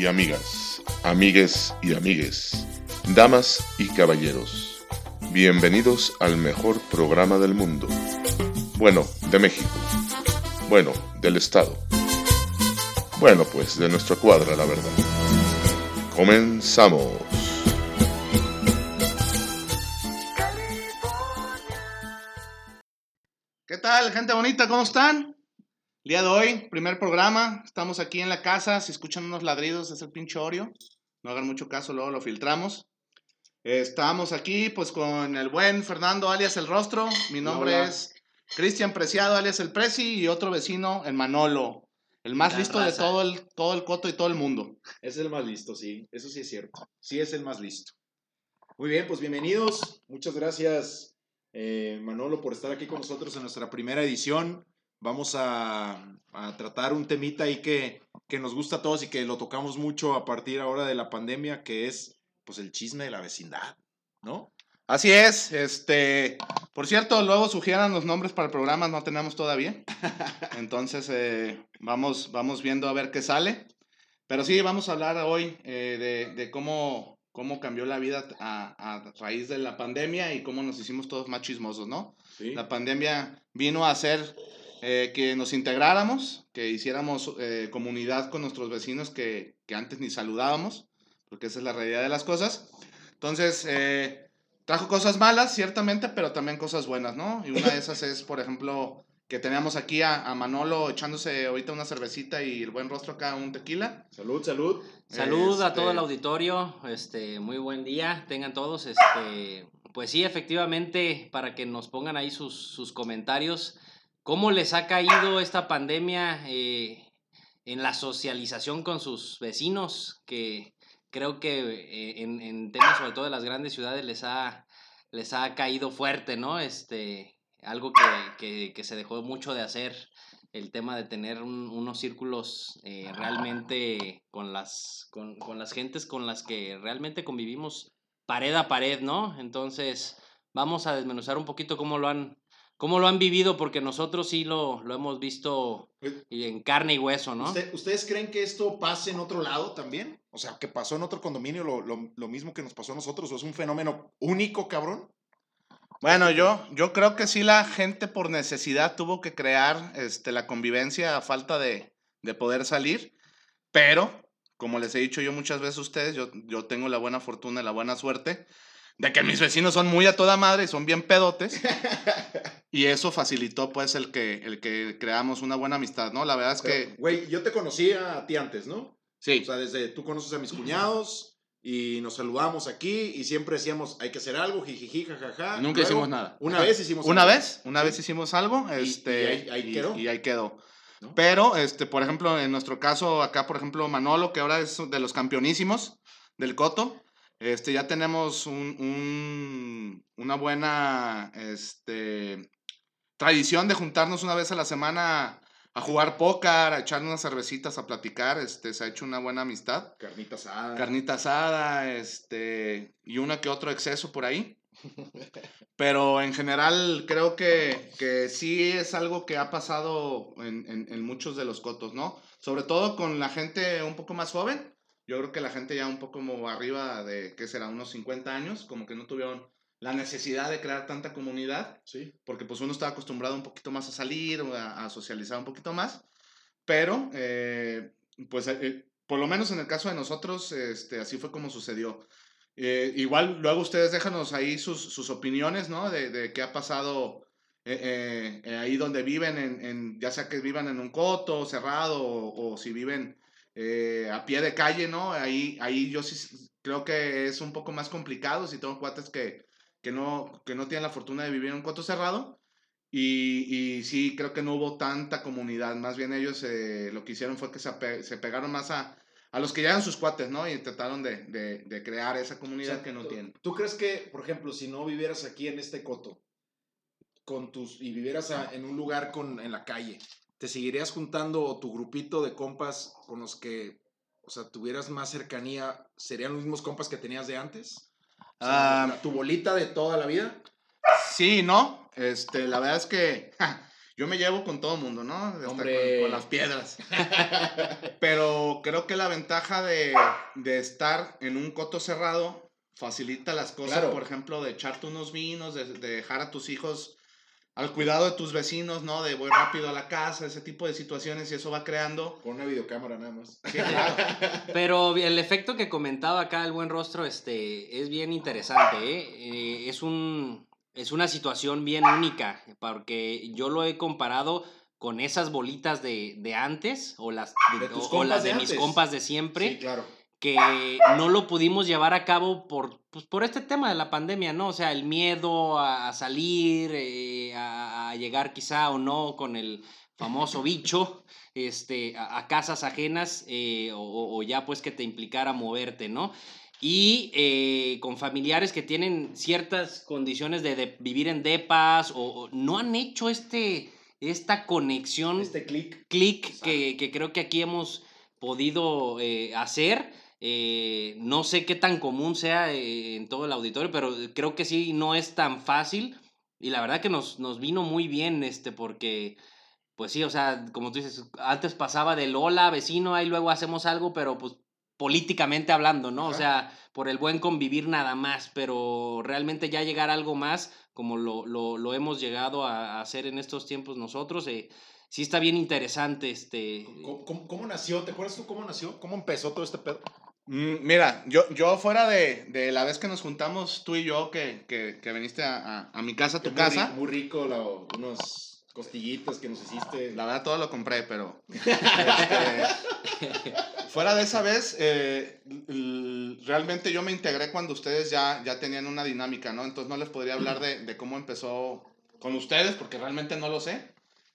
y amigas, amigues y amigues, damas y caballeros? Bienvenidos al mejor programa del mundo. Bueno, de México. Bueno, del Estado. Bueno, pues de nuestra cuadra, la verdad. Comenzamos. ¿Qué tal, gente bonita? ¿Cómo están? El día de hoy, primer programa. Estamos aquí en la casa. Si escuchan unos ladridos, es el pinche Oreo. No hagan mucho caso, luego lo filtramos. Estamos aquí, pues, con el buen Fernando, alias El Rostro. Mi nombre Hola. es Cristian Preciado, alias El Preci. Y otro vecino, el Manolo. El más La listo de todo el, todo el coto y todo el mundo. Es el más listo, sí. Eso sí es cierto. Sí es el más listo. Muy bien, pues bienvenidos. Muchas gracias, eh, Manolo, por estar aquí con nosotros en nuestra primera edición. Vamos a, a tratar un temita ahí que, que nos gusta a todos y que lo tocamos mucho a partir ahora de la pandemia, que es pues el chisme de la vecindad, ¿no? Así es, este, por cierto, luego sugieran los nombres para el programa, no tenemos todavía. Entonces, eh, vamos, vamos viendo a ver qué sale. Pero sí, vamos a hablar hoy eh, de, de cómo, cómo cambió la vida a, a raíz de la pandemia y cómo nos hicimos todos más chismosos, ¿no? Sí. La pandemia vino a hacer eh, que nos integráramos, que hiciéramos eh, comunidad con nuestros vecinos que, que antes ni saludábamos, porque esa es la realidad de las cosas. Entonces, eh, trajo cosas malas, ciertamente, pero también cosas buenas, ¿no? Y una de esas es, por ejemplo, que teníamos aquí a, a Manolo echándose ahorita una cervecita y el buen rostro acá un tequila. Salud, salud. Salud a todo Este- el auditorio, este, muy buen día, tengan todos, este, pues sí, efectivamente, para que nos pongan ahí sus, sus comentarios, ¿cómo les ha caído esta pandemia eh, en la socialización con sus vecinos? Que creo que eh, en, temas sobre todo de las grandes ciudades les ha, les ha caído fuerte, ¿no? Este, algo que, que, se dejó mucho de hacer el tema de tener un- unos círculos eh, realmente con las, con, con las gentes con las que realmente convivimos pared a pared, ¿no? Entonces, vamos a desmenuzar un poquito cómo lo han, cómo lo han vivido, porque nosotros sí lo, lo hemos visto y en carne y hueso, ¿no? ¿Usted- ¿Ustedes creen que esto pase en otro lado también? O sea, que pasó en otro condominio lo, lo- lo mismo que nos pasó a nosotros, o es un fenómeno único, cabrón. Bueno, yo, yo creo que sí la gente por necesidad tuvo que crear este, la convivencia a falta de, de poder salir, pero como les he dicho yo muchas veces a ustedes, yo, yo tengo la buena fortuna y la buena suerte de que mis vecinos son muy a toda madre y son bien pedotes, y eso facilitó pues el que, el que creamos una buena amistad, ¿no? La verdad es Pero, que Güey, yo te conocí a ti antes, ¿no? sí, O sea, desde tú conoces a mis cuñados y nos saludamos aquí y siempre decíamos, hay que hacer algo, jijiji, jajaja. Y nunca Luego, hicimos nada. Una vez hicimos Una algo. vez, una vez hicimos algo, Y- y este, ahí- ahí quedó. y ahí quedó. ¿no? Pero, este, por ejemplo, en nuestro caso, acá, por ejemplo, Manolo, que ahora es de los campeonísimos del Coto, este, ya tenemos un, un- una buena, este, tradición de juntarnos una vez a la semana a jugar póker, a echar unas cervecitas, a platicar, este, se ha hecho una buena amistad. Carnita asada. Carnita asada, este, y una que otro exceso por ahí. Pero en general creo que, que sí es algo que ha pasado en, en- en muchos de los cotos, ¿no? Sobre todo con la gente un poco más joven. Yo creo que la gente ya un poco como arriba de, ¿qué será? Unos 50 años, como que no tuvieron la necesidad de crear tanta comunidad Sí. porque pues uno estaba acostumbrado un poquito más a salir, a, a socializar un poquito más, pero eh, pues eh, por lo menos en el caso de nosotros, este, así fue como sucedió. Eh, igual luego ustedes déjanos ahí sus, sus opiniones, ¿no? De, de qué ha pasado ahí donde viven, en, en- ya sea que vivan en un coto cerrado o, o si viven eh, a pie de calle, ¿no? Ahí, ahí yo sí creo que es un poco más complicado si tengo cuates que, que no, que no tienen la fortuna de vivir en un coto cerrado. Y, y sí, creo que no hubo tanta comunidad. Más bien ellos eh, lo que hicieron fue que se, ape- se pegaron más a, a los que ya eran sus cuates, ¿no? Y trataron de, de, de crear esa O comunidad sea, que no ¿tú- tienen. ¿Tú crees que, por ejemplo, si no vivieras aquí en este coto con tus y vivieras a- en un lugar con, en la calle, te seguirías juntando tu grupito de compas con los que, o sea, tuvieras más cercanía, serían los mismos compas que tenías de antes? O sea, Ah. tu bolita de toda la vida. Sí, ¿no? Este, la verdad es que ja, yo me llevo con todo el mundo, ¿no? Hasta Hombre. Con, con las piedras. Pero creo que la ventaja de, de estar en un coto cerrado facilita las cosas, Claro. por ejemplo, de echarte unos vinos, de, de dejar a tus hijos al cuidado de tus vecinos, ¿no? De voy rápido a la casa, ese tipo de situaciones y eso va creando... Con una videocámara nada más. Sí, claro. Pero el efecto que comentaba acá el buen rostro este, es bien interesante. ¿eh? Eh, es, un, es una situación bien única, porque yo lo he comparado con esas bolitas de, de antes o las De tus o- o las de, de mis compas de siempre. Sí, claro. Que no lo pudimos llevar a cabo por, pues, por este tema de la pandemia, ¿no? O sea, el miedo a, salir, eh, a, a llegar quizá o no con el famoso bicho este, a, a casas ajenas eh, o, o ya pues que te implicara moverte, ¿no? Y eh, con familiares que tienen ciertas condiciones de, de vivir en depas o, o no han hecho este, esta conexión Este clic. clic que, que creo que aquí hemos podido eh, hacer. Eh, no sé qué tan común sea eh, en todo el auditorio, pero creo que sí, no es tan fácil. Y la verdad que nos, nos vino muy bien, este, porque, pues sí, o sea, como tú dices, antes pasaba del hola, vecino, ahí luego hacemos algo, pero pues políticamente hablando, ¿no? O Ajá. sea, por el buen convivir nada más, pero realmente ya llegar a algo más, como lo, lo, lo hemos llegado a, a hacer en estos tiempos nosotros, eh, sí está bien interesante, este... ¿Cómo, cómo- cómo nació? ¿Te acuerdas tú cómo nació? ¿Cómo empezó todo este pedo? Mm, Mira, yo, yo fuera de, de la vez que nos juntamos tú y yo, que, que, que viniste a, a- a mi casa, a tu casa, Muy rico, la- unos costillitas que nos hiciste. la verdad todo lo compré, pero... este, fuera de esa vez, eh, realmente yo me integré cuando ustedes ya, ya tenían una dinámica, ¿no? Entonces no les podría hablar de, de cómo empezó con ustedes, porque realmente no lo sé.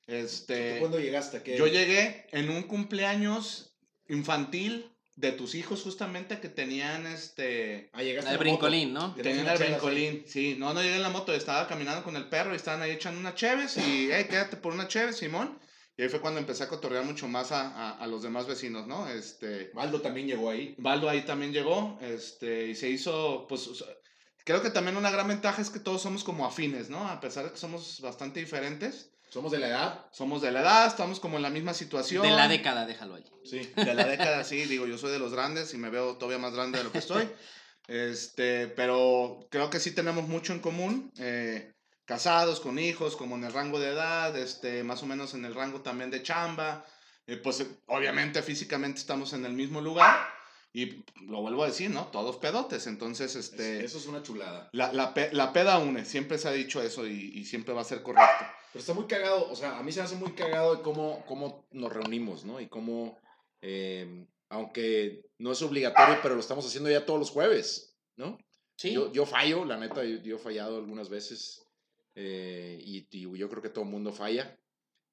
¿Tú Este, cuándo llegaste? Yo llegué en un cumpleaños infantil de tus hijos justamente que tenían este... Ah, llegaste El la moto. brincolín, ¿no? Tenían el brincolín, sí. No, no llegué en la moto, estaba caminando con el perro y estaban ahí echando una cheves y, hey, quédate por una cheves, Simón. Y ahí fue cuando empecé a cotorrear mucho más a, a, a los demás vecinos, ¿no? Este, Valdo también llegó ahí. Baldo ahí también llegó, este, y se hizo, pues, o sea, creo que también una gran ventaja es que todos somos como afines, ¿no? A pesar de que somos bastante diferentes, Somos de la edad. somos de la edad, estamos como en la misma situación. De la década, déjalo ahí. Sí. De la década, sí, digo, yo soy de los grandes y me veo todavía más grande de lo que estoy. Este, pero creo que sí tenemos mucho en común. eh, casados, con hijos, como en el rango de edad, este, más o menos en el rango también de chamba. eh, pues obviamente físicamente estamos en el mismo lugar. Y lo vuelvo a decir, ¿no? Todos pedotes. Entonces, este, Eso es una chulada. la, la, pe- la peda une. Siempre se ha dicho eso y, y siempre va a ser correcto. Pero está muy cagado, o sea, a mí se me hace muy cagado de cómo, cómo nos reunimos, ¿no? Y cómo, eh, aunque no es obligatorio, pero lo estamos haciendo ya todos los jueves, ¿no? Sí. Yo, yo fallo, la neta, yo, yo he fallado algunas veces eh, y, y yo creo que todo el mundo falla.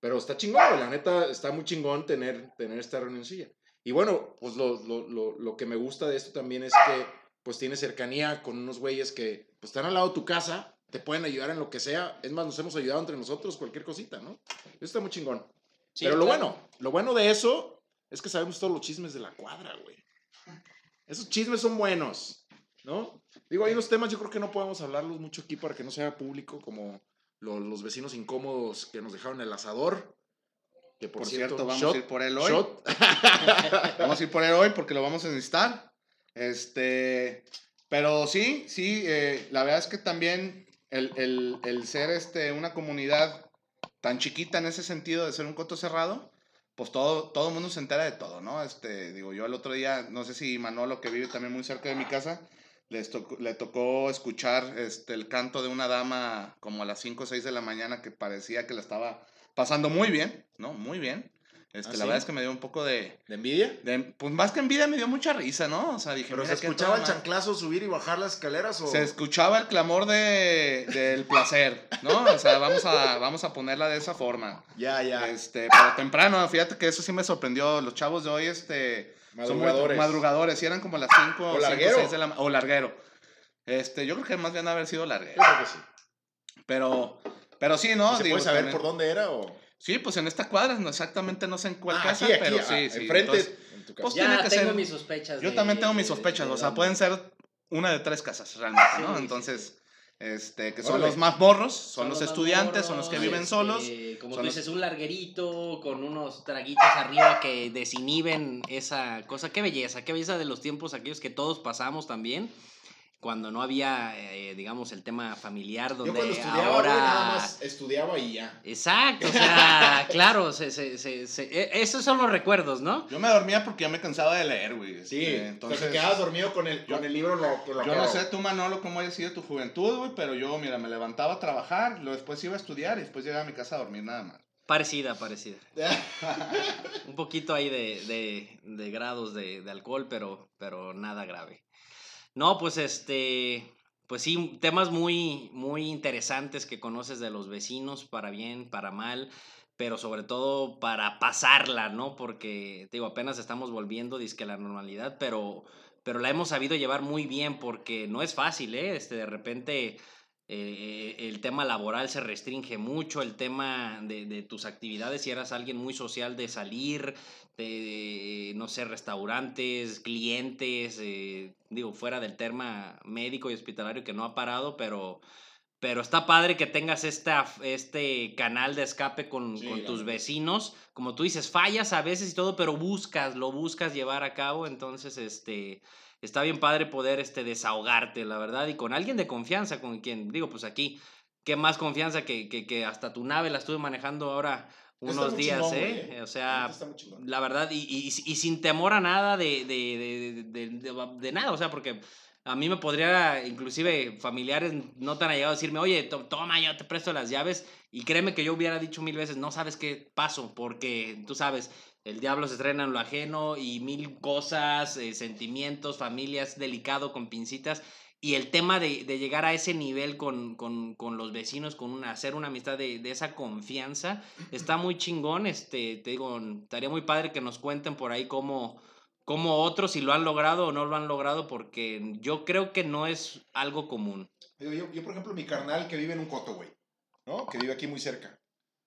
Pero está chingón, la neta, está muy chingón tener, tener esta reunioncilla. Y bueno, pues lo, lo, lo, lo que me gusta de esto también es que pues tienes cercanía con unos güeyes que pues, están al lado de tu casa, te pueden ayudar en lo que sea. Es más, nos hemos ayudado entre nosotros, cualquier cosita, ¿no? Eso está muy chingón. Sí, Pero lo claro. bueno, lo bueno de eso es que sabemos todos los chismes de la cuadra, güey. Esos chismes son buenos, ¿no? Digo, hay unos temas yo creo que no podemos hablarlos mucho aquí para que no sea público, como lo- los vecinos incómodos que nos dejaron el asador. Que por, Por cierto, vamos shot- a ir por él hoy. shot. Vamos a ir por él hoy porque lo vamos a necesitar. Este, pero sí, sí, eh, la verdad es que también el, el, el ser este, una comunidad tan chiquita en ese sentido de ser un coto cerrado, pues todo, todo el mundo se entera de todo, ¿no? Este, digo, yo el otro día, no sé si Manolo, que vive también muy cerca de mi casa, les tocó- le tocó escuchar este, el canto de una dama como a las 5 o 6 de la mañana que parecía que la estaba pasando muy bien, ¿no? Muy bien. Este, ¿Ah, la sí? verdad es que me dio un poco de, ¿De envidia? de- pues más que envidia me dio mucha risa, ¿no? O sea, dije, ¿Pero se escuchaba el chanclazo subir y bajar las escaleras o...? Se escuchaba el clamor de, del placer, ¿no? O sea, vamos a, vamos a ponerla de esa forma. Ya, ya. Este, pero temprano, fíjate que eso sí me sorprendió. Los chavos de hoy, este, son muy- Madrugadores. madrugadores, y eran como las 5 O o larguero. 6 de la O larguero. Este, yo creo que más bien haber sido Yo larguero. creo que sí. Pero, pero sí, ¿no? ¿Y ¿Se Digo, puede saber también- por dónde era o...? Sí, pues en esta cuadra, no exactamente no sé en cuál Ah, casa, aquí, aquí, pero ah, sí, sí. enfrente entonces, en tu casa. pues, Ya tiene que tengo ser- mis sospechas. Yo de- también tengo mis sospechas, de o sea, pueden ser una de tres casas realmente, ¿no? sí, Entonces, este, que son los más morros, son, Son los, estudiantes, son los que viven este, solos. Como son tú los- dices, un larguerito con unos traguitos arriba que desinhiben esa cosa. Qué belleza, qué belleza de los tiempos aquellos que todos pasamos también. Cuando no había, eh, digamos, el tema familiar, Yo donde cuando estudiaba, ahora... güey, nada más estudiaba y ya. Exacto, o sea, claro, se, se, se, se- e- esos son los recuerdos, ¿no? Yo me dormía porque ya me cansaba de leer, güey. Sí, entonces entonces, te quedabas dormido con el, con el libro lo, que lo yo no sé tú, Manolo, cómo haya sido tu juventud, güey, pero yo, mira, me levantaba a trabajar, luego después iba a estudiar y después llegaba a mi casa a dormir nada más. Parecida, parecida. Un poquito ahí de, de, de grados de, de alcohol, pero, pero nada grave. No, pues este, pues sí, temas muy, muy interesantes que conoces de los vecinos, para bien, para mal, pero sobre todo para pasarla, ¿no? Porque, te digo, apenas estamos volviendo, a la normalidad, pero, pero la hemos sabido llevar muy bien porque no es fácil, ¿eh? Este, de repente eh, el tema laboral se restringe mucho, el tema de tus actividades, si eras alguien muy social de salir, de, no sé, restaurantes, clientes, eh, digo, fuera del tema médico y hospitalario que no ha parado, pero, pero está padre que tengas esta, este canal de escape con, Sí, con tus vecinos. Como tú dices, fallas a veces y todo, pero buscas, lo buscas llevar a cabo, entonces, este está bien padre poder este, desahogarte, la verdad, y con alguien de confianza, con quien, digo, pues aquí, qué más confianza que, que, que hasta tu nave la estuve manejando ahora unos días, chingón, ¿eh? güey, O sea, la verdad, y, y, y sin temor a nada de, de, de, de, de- de nada, o sea, porque a mí me podría, inclusive familiares no tan allegados, decirme, oye, to- toma, yo te presto las llaves, y créeme que yo hubiera dicho mil veces, no sabes qué paso, porque tú sabes, el diablo se estrena en lo ajeno y mil cosas, eh, sentimientos, familias, delicado con pincitas. Y el tema de, de llegar a ese nivel con, con, con los vecinos, con una, hacer una amistad de, de esa confianza, está muy chingón. Este, te digo, estaría muy padre que nos cuenten por ahí cómo, cómo otros, si lo han logrado o no lo han logrado, porque yo creo que no es algo común. Yo, yo, por ejemplo, mi carnal que vive en un coto, güey, ¿no? Que vive aquí muy cerca.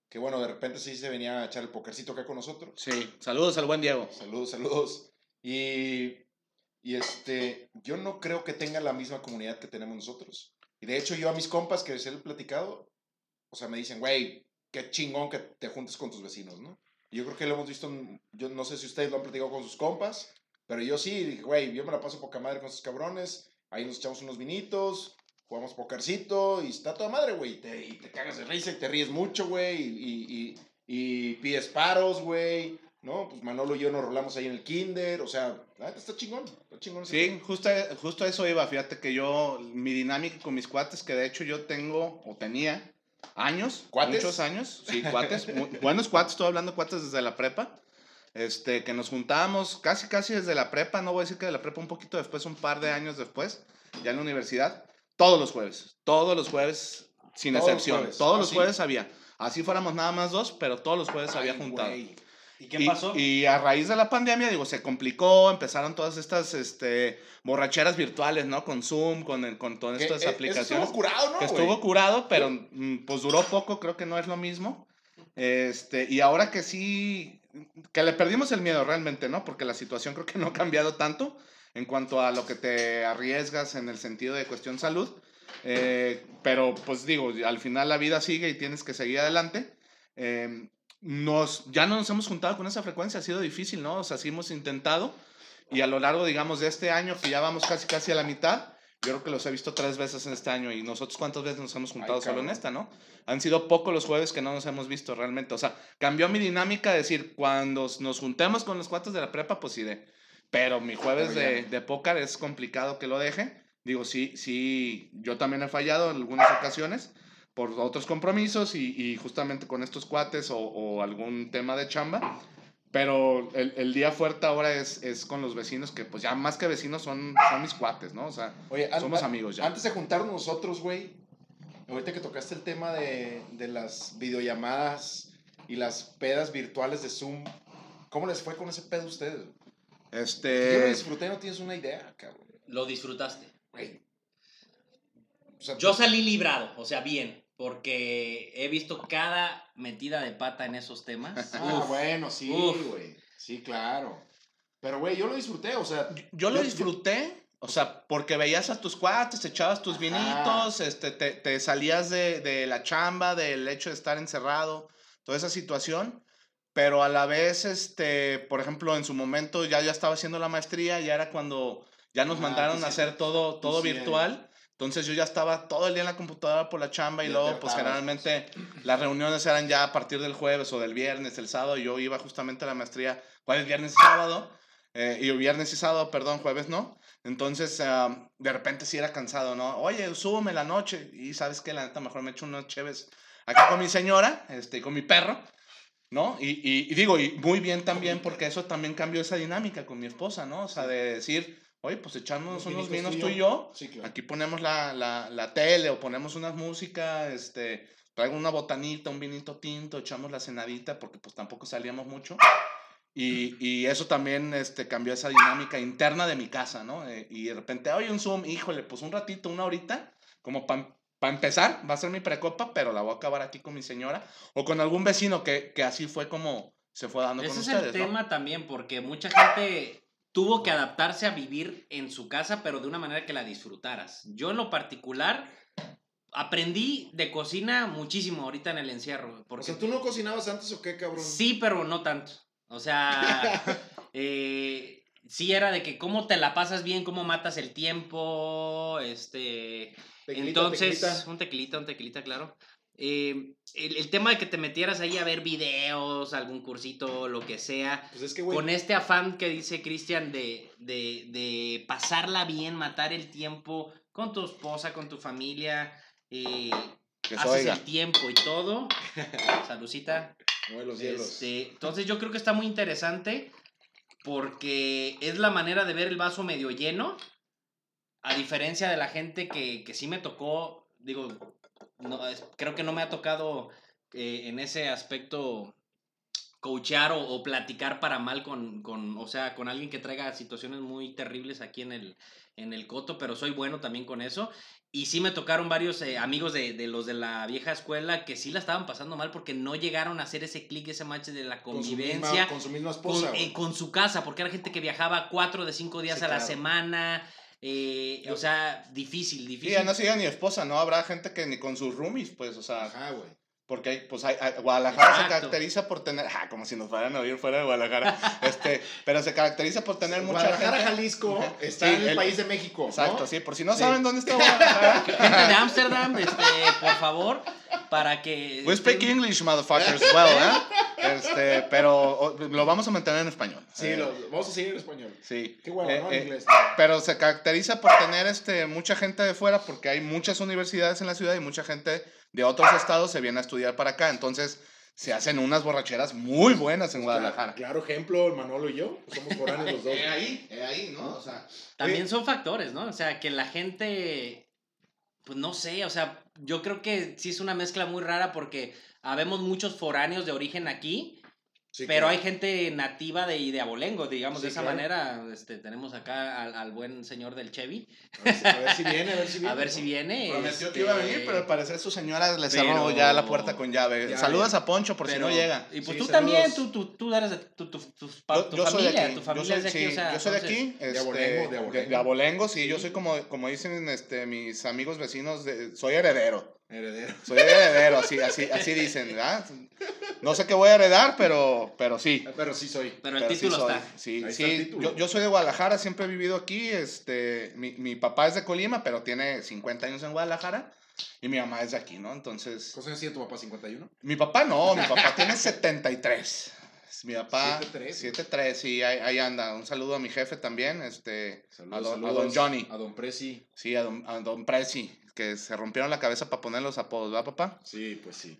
Que bueno, de repente sí se venía a echar el pokercito acá con nosotros. Sí, saludos al buen Diego. Saludos, saludos. Y, y este, yo no creo que tenga la misma comunidad que tenemos nosotros. Y de hecho, yo a mis compas que les he platicado, o sea, me dicen, güey, qué chingón que te juntes con tus vecinos, ¿no? Y yo creo que lo hemos visto, yo no sé si ustedes lo han platicado con sus compas, pero yo sí, dije, güey, yo me la paso poca madre con esos cabrones, ahí nos echamos unos vinitos, jugamos pokercito y está toda madre, güey, te, y te cagas de risa y te ríes mucho, güey, y, y, y, y pides paros, güey, ¿no? Pues Manolo y yo nos rolamos ahí en el kinder, o sea, está chingón, está chingón. Sí, justo, justo a eso iba. Fíjate que yo, mi dinámica con mis cuates, que de hecho yo tengo o tenía años, ¿Cuates? muchos años, sí, cuates, buenos cuates, estoy hablando de cuates desde la prepa, este, que nos juntábamos casi, casi desde la prepa, no voy a decir que de la prepa un poquito después, un par de años después, ya en la universidad, todos los jueves, todos los jueves, sin Todos excepción, jueves, todos ¿ah, los sí? jueves había, así fuéramos nada más dos, pero todos los jueves había Ay, juntado. güey. ¿Y Y- Y, a raíz de la pandemia, digo, se complicó, empezaron todas estas este, borracheras virtuales, ¿no? Con Zoom, con, el- con todas estas eh, eso aplicaciones. estuvo curado, ¿no, que estuvo curado, pero mm, pues duró poco, creo que no es lo mismo. Este, y ahora que sí, que le perdimos el miedo realmente, ¿no? Porque la situación creo que no ha cambiado tanto en cuanto a lo que te arriesgas en el sentido de cuestión salud. Eh, pero pues digo, al final la vida sigue y tienes que seguir adelante. Eh, nos, ya no nos hemos juntado con esa frecuencia, ha sido difícil, ¿no? O sea, sí hemos intentado y a lo largo, digamos, de este año, que ya vamos casi, casi a la mitad, yo creo que los he visto tres veces en este año y nosotros cuántas veces nos hemos juntado Ay, solo en esta, ¿no? Han sido pocos los jueves que no nos hemos visto realmente. O sea, cambió mi dinámica de decir, cuando nos juntemos con los cuates de la prepa, pues de... Pero mi jueves de, de póker es complicado que lo deje. Digo, sí, sí, yo también he fallado en algunas ocasiones por otros compromisos y, y justamente con estos cuates o, o algún tema de chamba. Pero el, el día fuerte ahora es, es con los vecinos, que pues ya más que vecinos son, son mis cuates, ¿no? O sea, Oye, an- somos an- amigos ya. Antes de juntarnos nosotros, güey, ahorita que tocaste el tema de, de las videollamadas y las pedas virtuales de Zoom, ¿cómo les fue con ese pedo a ustedes? Yo lo Este, disfruté, no tienes una idea, cabrón. Lo disfrutaste. Güey. O sea, Yo salí librado, o sea, bien, porque he visto cada metida de pata en esos temas. Ah, Uf, bueno, sí, güey. Sí, claro. Pero, güey, yo lo disfruté, o sea. yo lo disfruté O sea, porque veías a tus cuates, te echabas tus vinitos, este, te, te salías de, de la chamba, del hecho de estar encerrado, toda esa situación. Pero a la vez, este, por ejemplo, en su momento ya, ya estaba haciendo la maestría, ya era cuando ya nos Ah, mandaron a hacer todo, todo sí, virtual. Entonces yo ya estaba todo el día en la computadora por la chamba y Ya luego pues generalmente las reuniones eran ya a partir del jueves o del viernes, el sábado, y yo iba justamente a la maestría jueves, viernes y sábado, eh, y viernes y sábado, perdón, jueves no. Entonces ah, de repente sí era cansado, ¿no? Oye, súbeme la noche y sabes que la neta mejor me echo unos chéves acá con mi señora, este, y con mi perro. ¿No? Y, y, y digo, y muy bien también, porque eso también cambió esa dinámica con mi esposa, ¿no? O sea, de decir, oye, pues echarnos Unos vinos tú y yo, Sí, claro. Aquí ponemos la, la, la tele o ponemos una música, este, traigo una botanita, un vinito tinto, echamos la cenadita porque pues tampoco salíamos mucho. Y, y eso también este, cambió esa dinámica interna de mi casa, ¿no? Eh, y de repente, oye, un Zoom, híjole, pues un ratito, una horita, como para empezar, va a ser mi precopa, pero la voy a acabar aquí con mi señora o con algún vecino que, que así fue como se fue dando Ese con es ustedes, el ¿no? tema también, porque mucha gente tuvo que adaptarse a vivir en su casa, pero de una manera que la disfrutaras. Yo en lo particular aprendí de cocina muchísimo ahorita en el encierro. O Porque sea, ¿tú no cocinabas antes o qué, cabrón? Sí, pero no tanto. O sea, eh, sí era de que cómo te la pasas bien, cómo matas el tiempo, este... Tequilita, Entonces, tequilita. un tequilita, un tequilita, claro. Eh, el, el tema de que te metieras ahí a ver videos, algún cursito, lo que sea, Pues es que, güey. con este afán que dice Cristian de, de, de pasarla bien, matar el tiempo con tu esposa, con tu familia, eh, Que haces oiga. el tiempo y todo. Salucita. Los. Este, entonces yo creo que está muy interesante porque es la manera de ver el vaso medio lleno, a diferencia de la gente que, que sí me tocó, digo, no, es- creo que no me ha tocado eh, en ese aspecto coachear o, o platicar para mal con, con, o sea, con alguien que traiga situaciones muy terribles aquí en el, en el coto, pero soy bueno también con eso. Y sí me tocaron varios eh, amigos de, de los de la vieja escuela que sí la estaban pasando mal porque no llegaron a hacer ese clic, ese match de la Con su misma- convivencia Con su misma con, esposa. eh, con su casa, porque era gente que viajaba cuatro de cinco días Sí, a la claro. semana. Eh, o sea, difícil, Sí, difícil. ya no siga ni esposa, ¿no? Habrá gente que ni con sus roomies, pues, o sea, Ajá, güey. Porque hay, pues hay, Guadalajara se caracteriza por tener, ah, como si nos fueran a oír fuera de Guadalajara, este, pero se caracteriza por tener mucha Guadalajara, gente. Jalisco, está Sí, en el, el- país de México. ¿no? Exacto, sí, por si no Sí. saben dónde está Guadalajara. Gente de Ámsterdam, este, por favor, para que... We speak English, motherfuckers, well, ¿eh? Este, pero o, lo vamos a mantener en español. Sí, Eh, lo- vamos a seguir en español. Sí. Qué Eh, ¿no? eh, En inglés. pero se caracteriza por tener este, mucha gente de fuera, porque hay muchas universidades en la ciudad y mucha gente de otros estados se viene a estudiar para acá. Entonces, se hacen unas borracheras muy buenas en Guadalajara. Claro, ejemplo, el Manolo y yo. somos foráneos los dos. Eh, ahí, eh, ahí, ¿no? O sea, También son factores, ¿no? O sea, que la gente, pues no sé, o sea, yo creo que sí es una mezcla muy rara porque habemos muchos foráneos de origen aquí, Sí, pero claro. hay gente nativa de, de abolengo, digamos, Sí, de esa claro. manera. Este, tenemos acá al, al buen señor del Chevy, A ver, si, a ver si viene, a ver si viene. a ver si viene. prometió este, que iba a venir, pero al parecer su señora le cerró Pero- ya la puerta con llave. Ya, Saludas ya. a Poncho por si pero- no llega. Y pues Sí, tú también, saludos. tú, tú, tú eres de tu, tu, tu, Yo, tu yo soy familia, de aquí. tu Yo familia soy, es de aquí, sí, o sea, yo soy de aquí. este, abolengo, de de- abolengo. de abolengo, sí. Yo soy como, como dicen este, mis amigos vecinos, de, soy heredero. Heredero. Soy heredero, así, así, así dicen, ¿verdad? No sé qué voy a heredar, pero, pero sí. Pero sí soy. Pero el Pero sí título soy, está. Sí, Ahí sí. está el título. Yo, yo soy de Guadalajara, siempre he vivido aquí. Este, mi, mi papá es de Colima, pero tiene 50 años en Guadalajara. Y mi mamá es de aquí, ¿no? Entonces, ¿Cuántos años tiene tu papá? ¿51? mi papá no, mi papá tiene 73. Mi papá, 73. 73, sí, ahí, ahí anda. Un saludo a mi jefe también, este, a, don, a don Johnny. A don Prezi. Sí, a don, a don Prezi, que se rompieron la cabeza para poner los apodos, ¿verdad, papá? Sí, pues sí.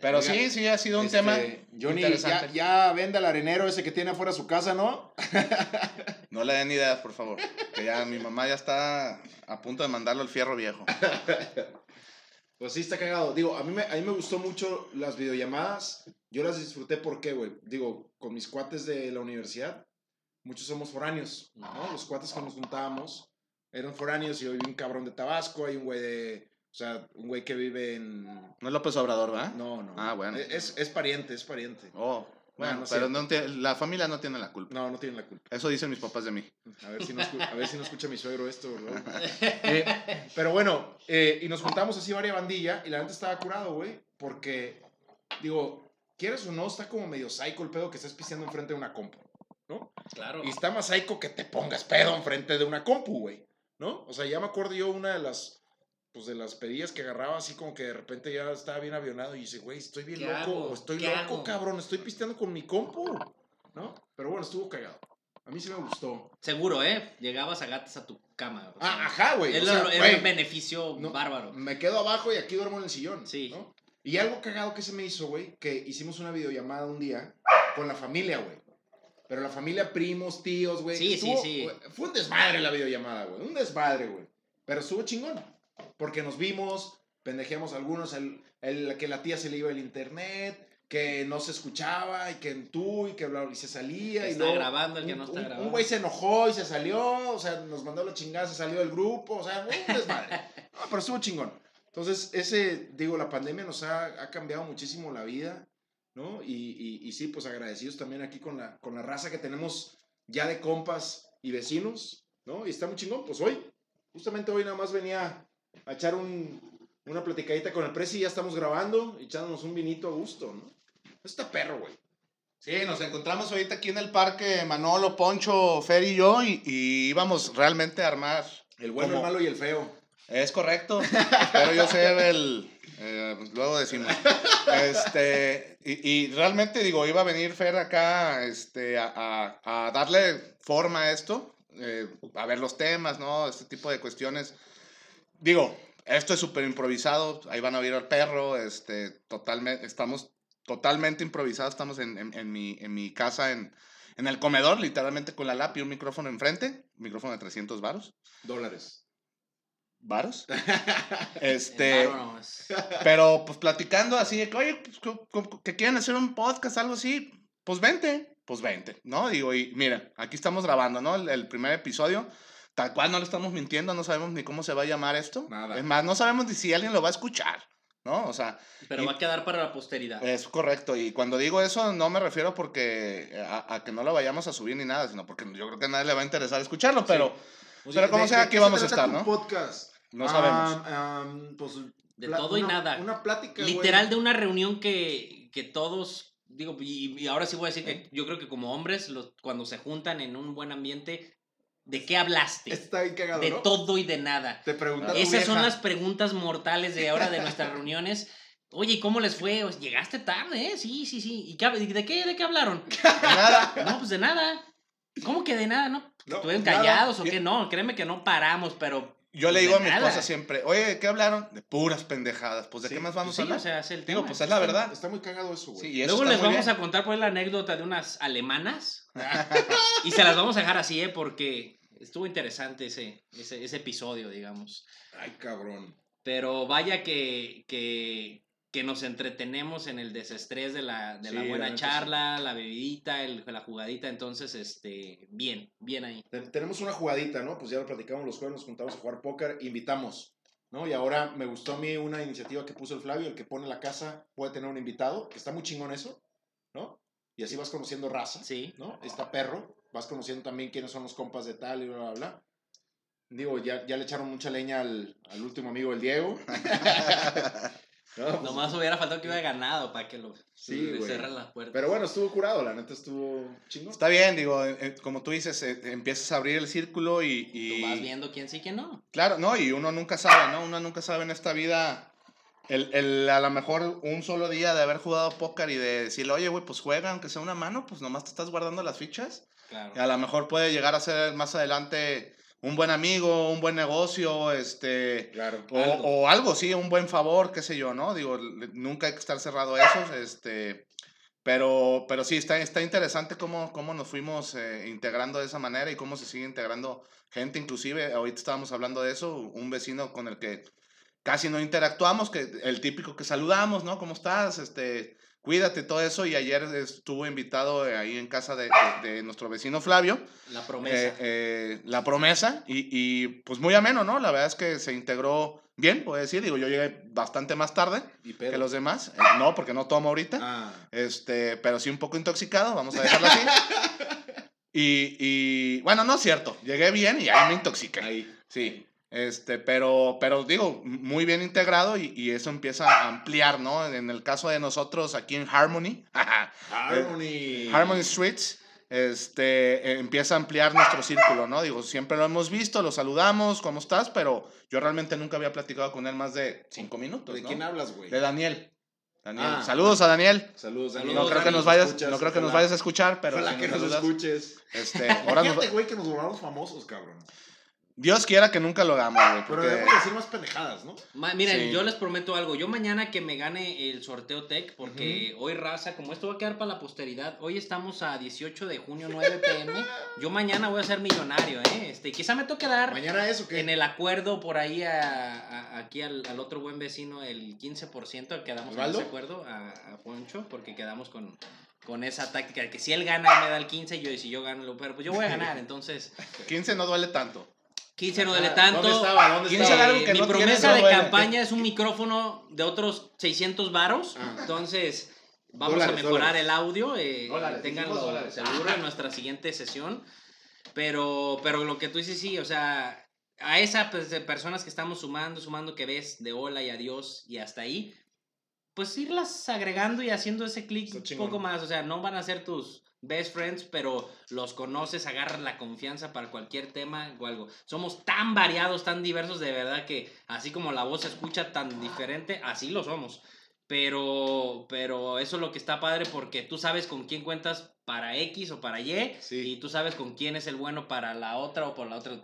Pero Oiga, sí, sí, ha sido un Este, tema Johnny, ya, interesante. ya vende al arenero ese que tiene afuera su casa, ¿no? No le den ideas, por favor. Que ya mi mamá ya está a punto de mandarlo al fierro viejo. Pues sí, está cagado. Digo, a mí, me, a mí me gustó mucho las videollamadas. Yo las disfruté porque, güey, digo, con mis cuates de la universidad, muchos somos foráneos, ¿no? Los cuates que nos juntábamos eran foráneos y hoy un cabrón de Tabasco, hay un güey de, o sea, un güey que vive en... No es López Obrador, ¿verdad? No, no. Ah, bueno. Es, es pariente, es pariente. Oh, Bueno, no es pero no tiene- la familia no tiene la culpa. No, no tienen la culpa. Eso dicen mis papás de mí. A ver si no, escu- a ver si no escucha mi suegro esto, ¿verdad? Eh, pero bueno, eh, y nos juntamos así varias bandilla y la neta estaba curado, güey. Porque, digo, quieres o no, está como medio psycho el pedo que estés pisteando enfrente de una compu, ¿no? Claro. Y está más psycho que te pongas pedo enfrente de una compu, güey, ¿no? O sea, ya me acuerdo yo una de las, pues de las pedillas que agarraba así como que de repente ya estaba bien avionado y dice, güey, estoy bien ¿Qué loco, hago? estoy ¿Qué loco, hago? cabrón, estoy pisteando con mi compu, ¿no? Pero bueno, estuvo cagado. A mí sí me gustó. Seguro, ¿eh? Llegabas a gatas a tu cama. o sea, Ah, ajá, güey. Es un beneficio no, bárbaro. Me quedo abajo y aquí duermo en el sillón. Sí. ¿no? Y algo cagado que se me hizo, güey, que hicimos una videollamada un día con la familia, güey. Pero la familia, primos, tíos, güey. Sí, sí, estuvo- sí. güey, Fue un desmadre la videollamada, güey. Un desmadre, güey. Pero estuvo chingón. Porque nos vimos, pendejeamos algunos, el, el- que la tía se le iba el internet, que no se escuchaba, y que tú, y que bla, bla, y se salía. Que y está luego grabando, el que un- no está un- grabando. Un güey se enojó y se salió, o sea, nos mandó la chingada, se salió del grupo, o sea, un desmadre. No, pero estuvo chingón. Entonces, ese, digo, la pandemia nos ha, ha cambiado muchísimo la vida, ¿no? Y, y, y sí, pues agradecidos también aquí con la, con la raza que tenemos ya de compas y vecinos, ¿no? Y está muy chingón, pues hoy, justamente hoy nada más venía a echar un, una platicadita con el Prezi y ya estamos grabando, echándonos un vinito a gusto, ¿no? Está perro, güey. Sí, nos encontramos ahorita aquí en el parque Manolo, Poncho, Fer y yo y, y íbamos realmente a armar. El bueno, como- el malo y el feo. Es correcto. Espero yo ser el. eh, luego decimos. Este, y, y realmente digo, iba a venir Fer acá este, a, a- darle forma a esto, eh, a ver los temas, ¿no? Este tipo de cuestiones. Digo, esto es súper improvisado. Ahí van a oír al perro. Este, totalmente, estamos totalmente improvisados. Estamos en, en- en mi, en mi casa, en, en el comedor, literalmente con la lap y un micrófono enfrente. Micrófono de 300 varos. Dólares. ¿Varos? Este, pero pues platicando así de que, oye, pues, que quieren hacer un podcast, algo así, pues vente, pues vente, ¿no? Digo, y mira, aquí estamos grabando, ¿no? El, el primer episodio, tal cual no le estamos mintiendo, no sabemos ni cómo se va a llamar esto. Nada. Es más, no sabemos ni si alguien lo va a escuchar, ¿no? O sea, Pero Y- va a quedar para la posteridad. es correcto. Y cuando digo eso, no me refiero porque a, a que no lo vayamos a subir ni nada, sino porque yo creo que a nadie le va a interesar escucharlo, pero Pero como sea, aquí vamos a estar, ¿no? podcast. No sabemos. Ah, pues, De todo y nada. Una plática, güey. Literal de una reunión que, que todos, digo, y, y ahora sí voy a decir ¿Eh? que yo creo que como hombres, los, cuando se juntan en un buen ambiente, ¿de qué hablaste? Está bien cagado, De ¿no? todo y de nada. Te preguntan tu Esas son las preguntas mortales de ahora de nuestras reuniones. Oye, ¿y cómo les fue? Pues, Llegaste tarde, ¿eh? Sí, sí, sí. ¿Y qué de qué, de qué hablaron? nada. No, pues de nada. ¿Cómo que de nada, no? No, ¿Estuvieron nada. callados o qué? No, créeme que no paramos, pero... Yo le pues, digo a mi nada. esposa siempre, oye, ¿de qué hablaron? De puras pendejadas. Pues, ¿de Sí, qué más vamos Sí, a hablar? o sea, es el Digo, tema. pues es la verdad. Está muy cagado eso, güey. Sí, Luego les vamos bien. a contar pues la anécdota de unas alemanas. y se las vamos a dejar así, ¿eh? Porque estuvo interesante ese, ese, ese episodio, digamos. Ay, cabrón. Pero vaya que, que, que nos entretenemos en el desestrés de la, de la Sí, la buena charla, la bebidita, el- la jugadita. Entonces, este, bien, bien ahí. Ten- Tenemos una jugadita, ¿no? Pues ya lo platicamos los jueves, nos juntamos a jugar póker, invitamos, ¿no? Y ahora me gustó a mí una iniciativa que puso el Flavio, el que pone la casa puede tener un invitado, que está muy chingón eso, ¿no? Y así vas conociendo raza, Sí. ¿no? Está perro, vas conociendo también quiénes son los compas de tal y bla, bla, bla. Digo, ya, ya le echaron mucha leña al, al último amigo, el Diego. No, pues, Nomás hubiera faltado que hubiera ganado para que lo Sí, cerran las puertas. Pero bueno, estuvo curado, la neta estuvo chingón. Está bien, digo, eh, eh, como tú dices, eh, empiezas a abrir el círculo y, Tú y- vas viendo quién sí y quién no. Claro, no, y uno nunca sabe, ¿no? Uno nunca sabe en esta vida, el, el, a lo mejor un solo día de haber jugado póker y de decirle, oye, güey, pues juega, aunque sea una mano, pues nomás te estás guardando las fichas. Claro. A lo mejor puede llegar a ser más adelante un buen amigo, un buen negocio, este... Claro. O Algo. o algo, sí, un buen favor, qué sé yo, ¿no? Digo, nunca hay que estar cerrado a eso, este... Pero, pero sí, está, está interesante cómo, cómo nos fuimos eh, integrando de esa manera y cómo se sigue integrando gente, inclusive, ahorita estábamos hablando de eso, un vecino con el que casi no interactuamos, que el típico que saludamos, ¿no? ¿Cómo estás? Este, cuídate, todo eso, y ayer estuvo invitado eh, ahí en casa de, de- de nuestro vecino Flavio, La promesa. eh, eh, la promesa, y, y, pues muy ameno, ¿no? La verdad es que se integró bien, puedo decir. Digo, yo llegué bastante más tarde ¿Y que los demás. Eh, no, porque no tomo ahorita. Ah. Este, pero sí un poco intoxicado, vamos a dejarlo así. Y, y bueno, no es cierto. Llegué bien y ahí me intoxiqué. Ahí. Sí. Este, pero, pero digo, muy bien integrado y, y eso empieza a ampliar, ¿no? En el caso de nosotros aquí en Harmony, Harmony. Harmony Streets, este, empieza a ampliar nuestro círculo, ¿no? Digo, siempre lo hemos visto, lo saludamos, ¿cómo estás? Pero yo realmente nunca había platicado con él más de cinco minutos, ¿De ¿no? quién hablas, güey? De Daniel. Daniel. Ah. Saludos a Daniel. Saludos, Daniel. No creo que nos vayas, escuchas, no creo que nos vayas a escuchar, pero Ojalá si que nos escuches. este, ahora Fíjate, güey, que nos volvamos famosos, cabrón. Dios quiera que nunca lo hagamos, güey, Pero debemos decir más pendejadas, ¿no? Ma- Miren, Sí. yo les prometo algo. Yo mañana que me gane el sorteo Tech, porque hoy raza, como esto va a quedar para la posteridad, hoy estamos a 18 de junio, 9 pm. yo mañana voy a ser millonario, ¿eh? Este, quizá me toque dar Mañana eso, ¿qué? en el acuerdo por ahí a, a- aquí al, al otro buen vecino el 15%, quedamos en ¿Osvaldo? ese acuerdo a, a Poncho, porque quedamos con, con esa táctica de que si él gana, él me da el 15, y yo, y si yo gano, lo- pero pues yo voy a ganar, entonces 15 no duele tanto. 15 no duele tanto. ¿Dónde estaba? ¿Dónde ¿Quién estaba? sabe algo que mi no promesa de campaña es un micrófono de otros 600 varos. Ah. Entonces, vamos Dólares, a mejorar dólares. el audio. Eh, Dólares, dólares. seguro en nuestra siguiente sesión. Pero, pero lo que tú dices, sí, o sea, a esas pues, personas que estamos sumando, sumando que ves de hola y adiós y hasta ahí, pues irlas agregando y haciendo ese clic un poco más. O sea, no van a ser tus best friends, pero los conoces, agarras la confianza para cualquier tema o algo. Somos tan variados, tan diversos, de verdad que así como la voz se escucha tan diferente, así lo somos. Pero, pero eso es lo que está padre porque tú sabes con quién cuentas para X o para Y Sí. y tú sabes con quién es el bueno para la otra o por la otra.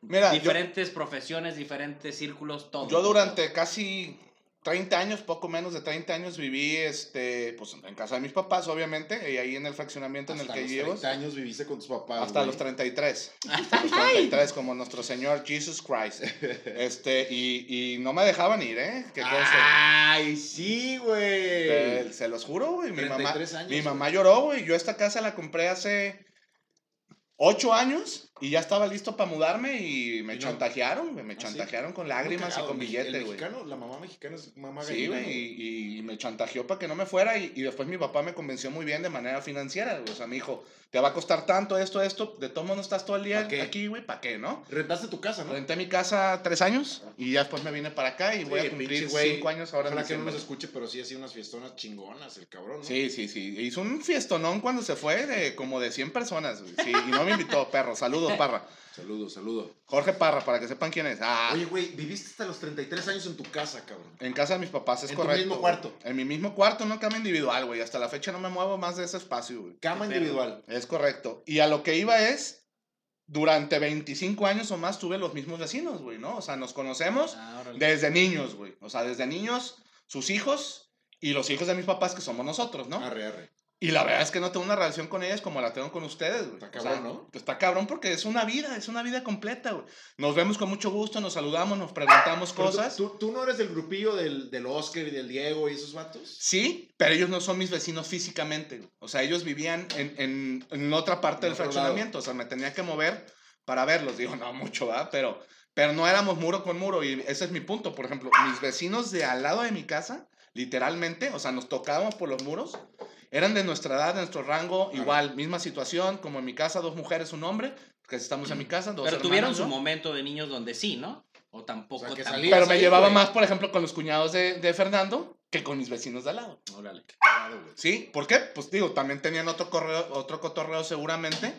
Mira, yo- diferentes profesiones, diferentes círculos, todo. Yo durante casi 30 años, poco menos de 30 años, viví este, pues, en casa de mis papás, obviamente, y ahí en el fraccionamiento en Hasta el que los llevo. 30 años viviste con tus papás, Hasta güey. los 33. Hasta los 33, como nuestro Señor Jesus Christ. Este, y, y no me dejaban ir, ¿eh? Que conste. Ay, sí, güey. Eh, se los juro, güey. Mi mamá, 33 años, mi güey. mamá lloró, güey. Yo esta casa la compré hace 8 años y ya estaba listo para mudarme y me ¿Y no? chantajearon, güey. Me ¿Ah, sí? chantajearon con Muy lágrimas y con billetes, güey. mexicano, La mamá mexicana es mamá Sí, güey, y, y me chantajeó para que no me fuera y, y después mi papá me convenció muy bien de manera financiera, güey. O sea, me dijo, te va a costar tanto esto, esto, de modos no estás todo el día aquí, güey, ¿para qué, no? Rentaste tu casa, ¿no? Renté mi casa tres años y ya después me vine para acá y voy Sí, a cumplir güey. cinco años ahora en Ojalá que no nos escuche, pero sí hacía unas fiestonas chingonas, el cabrón, ¿no? Sí, sí, sí. Hizo un fiestonón cuando se fue de como de 100 personas, güey. Sí, y no me invitó, perro. Saludos, Parra. Saludos, saludos. Jorge Parra, para que sepan quién es. Ah, Oye, güey, viviste hasta los 33 años en tu casa, cabrón. en casa de mis papás es ¿En tu correcto. mismo cuarto? En mi mismo cuarto, no cama individual, güey. Hasta la fecha no me muevo más de ese espacio, güey. Cama Qué individual. Es correcto. Y a lo que iba es, durante 25 años o más tuve los mismos vecinos, güey, ¿no? O sea, nos conocemos Ah, desde niños, güey. O sea, desde niños, sus hijos y los hijos de mis papás, que somos nosotros, ¿no? Arre, arre. Y la verdad es que no tengo una relación con ellas como la tengo con ustedes, güey. Está O cabrón, sea, ¿no? Está cabrón porque es una vida, es una vida completa, güey. Nos vemos con mucho gusto, nos saludamos, nos preguntamos Pero cosas. ¿Tú, tú no eres del grupillo del, del Oscar y del Diego y esos vatos? Sí, pero ellos no son mis vecinos físicamente. güey. O sea, ellos vivían en, en, en otra parte En del fraccionamiento. O sea, me tenía que mover para verlos. Digo, no mucho, ¿verdad? Pero, pero no éramos muro con muro. Y ese es mi punto. Por ejemplo, mis vecinos de al lado de mi casa, literalmente, o sea, nos tocábamos por los muros. Eran de nuestra edad, de nuestro rango. Claro. Igual, misma situación, como en mi casa, dos mujeres, un hombre. Que estamos en mi casa, dos Pero tuvieron su ¿no? momento de niños donde sí, ¿no? O tampoco. O sea, que tampoco. Pero me ahí, llevaba güey. más, por ejemplo, con los cuñados de, de Fernando que con mis vecinos de al lado. Órale, qué cagado, güey. Sí, ¿por qué? Pues digo, también tenían otro, correo, otro cotorreo seguramente.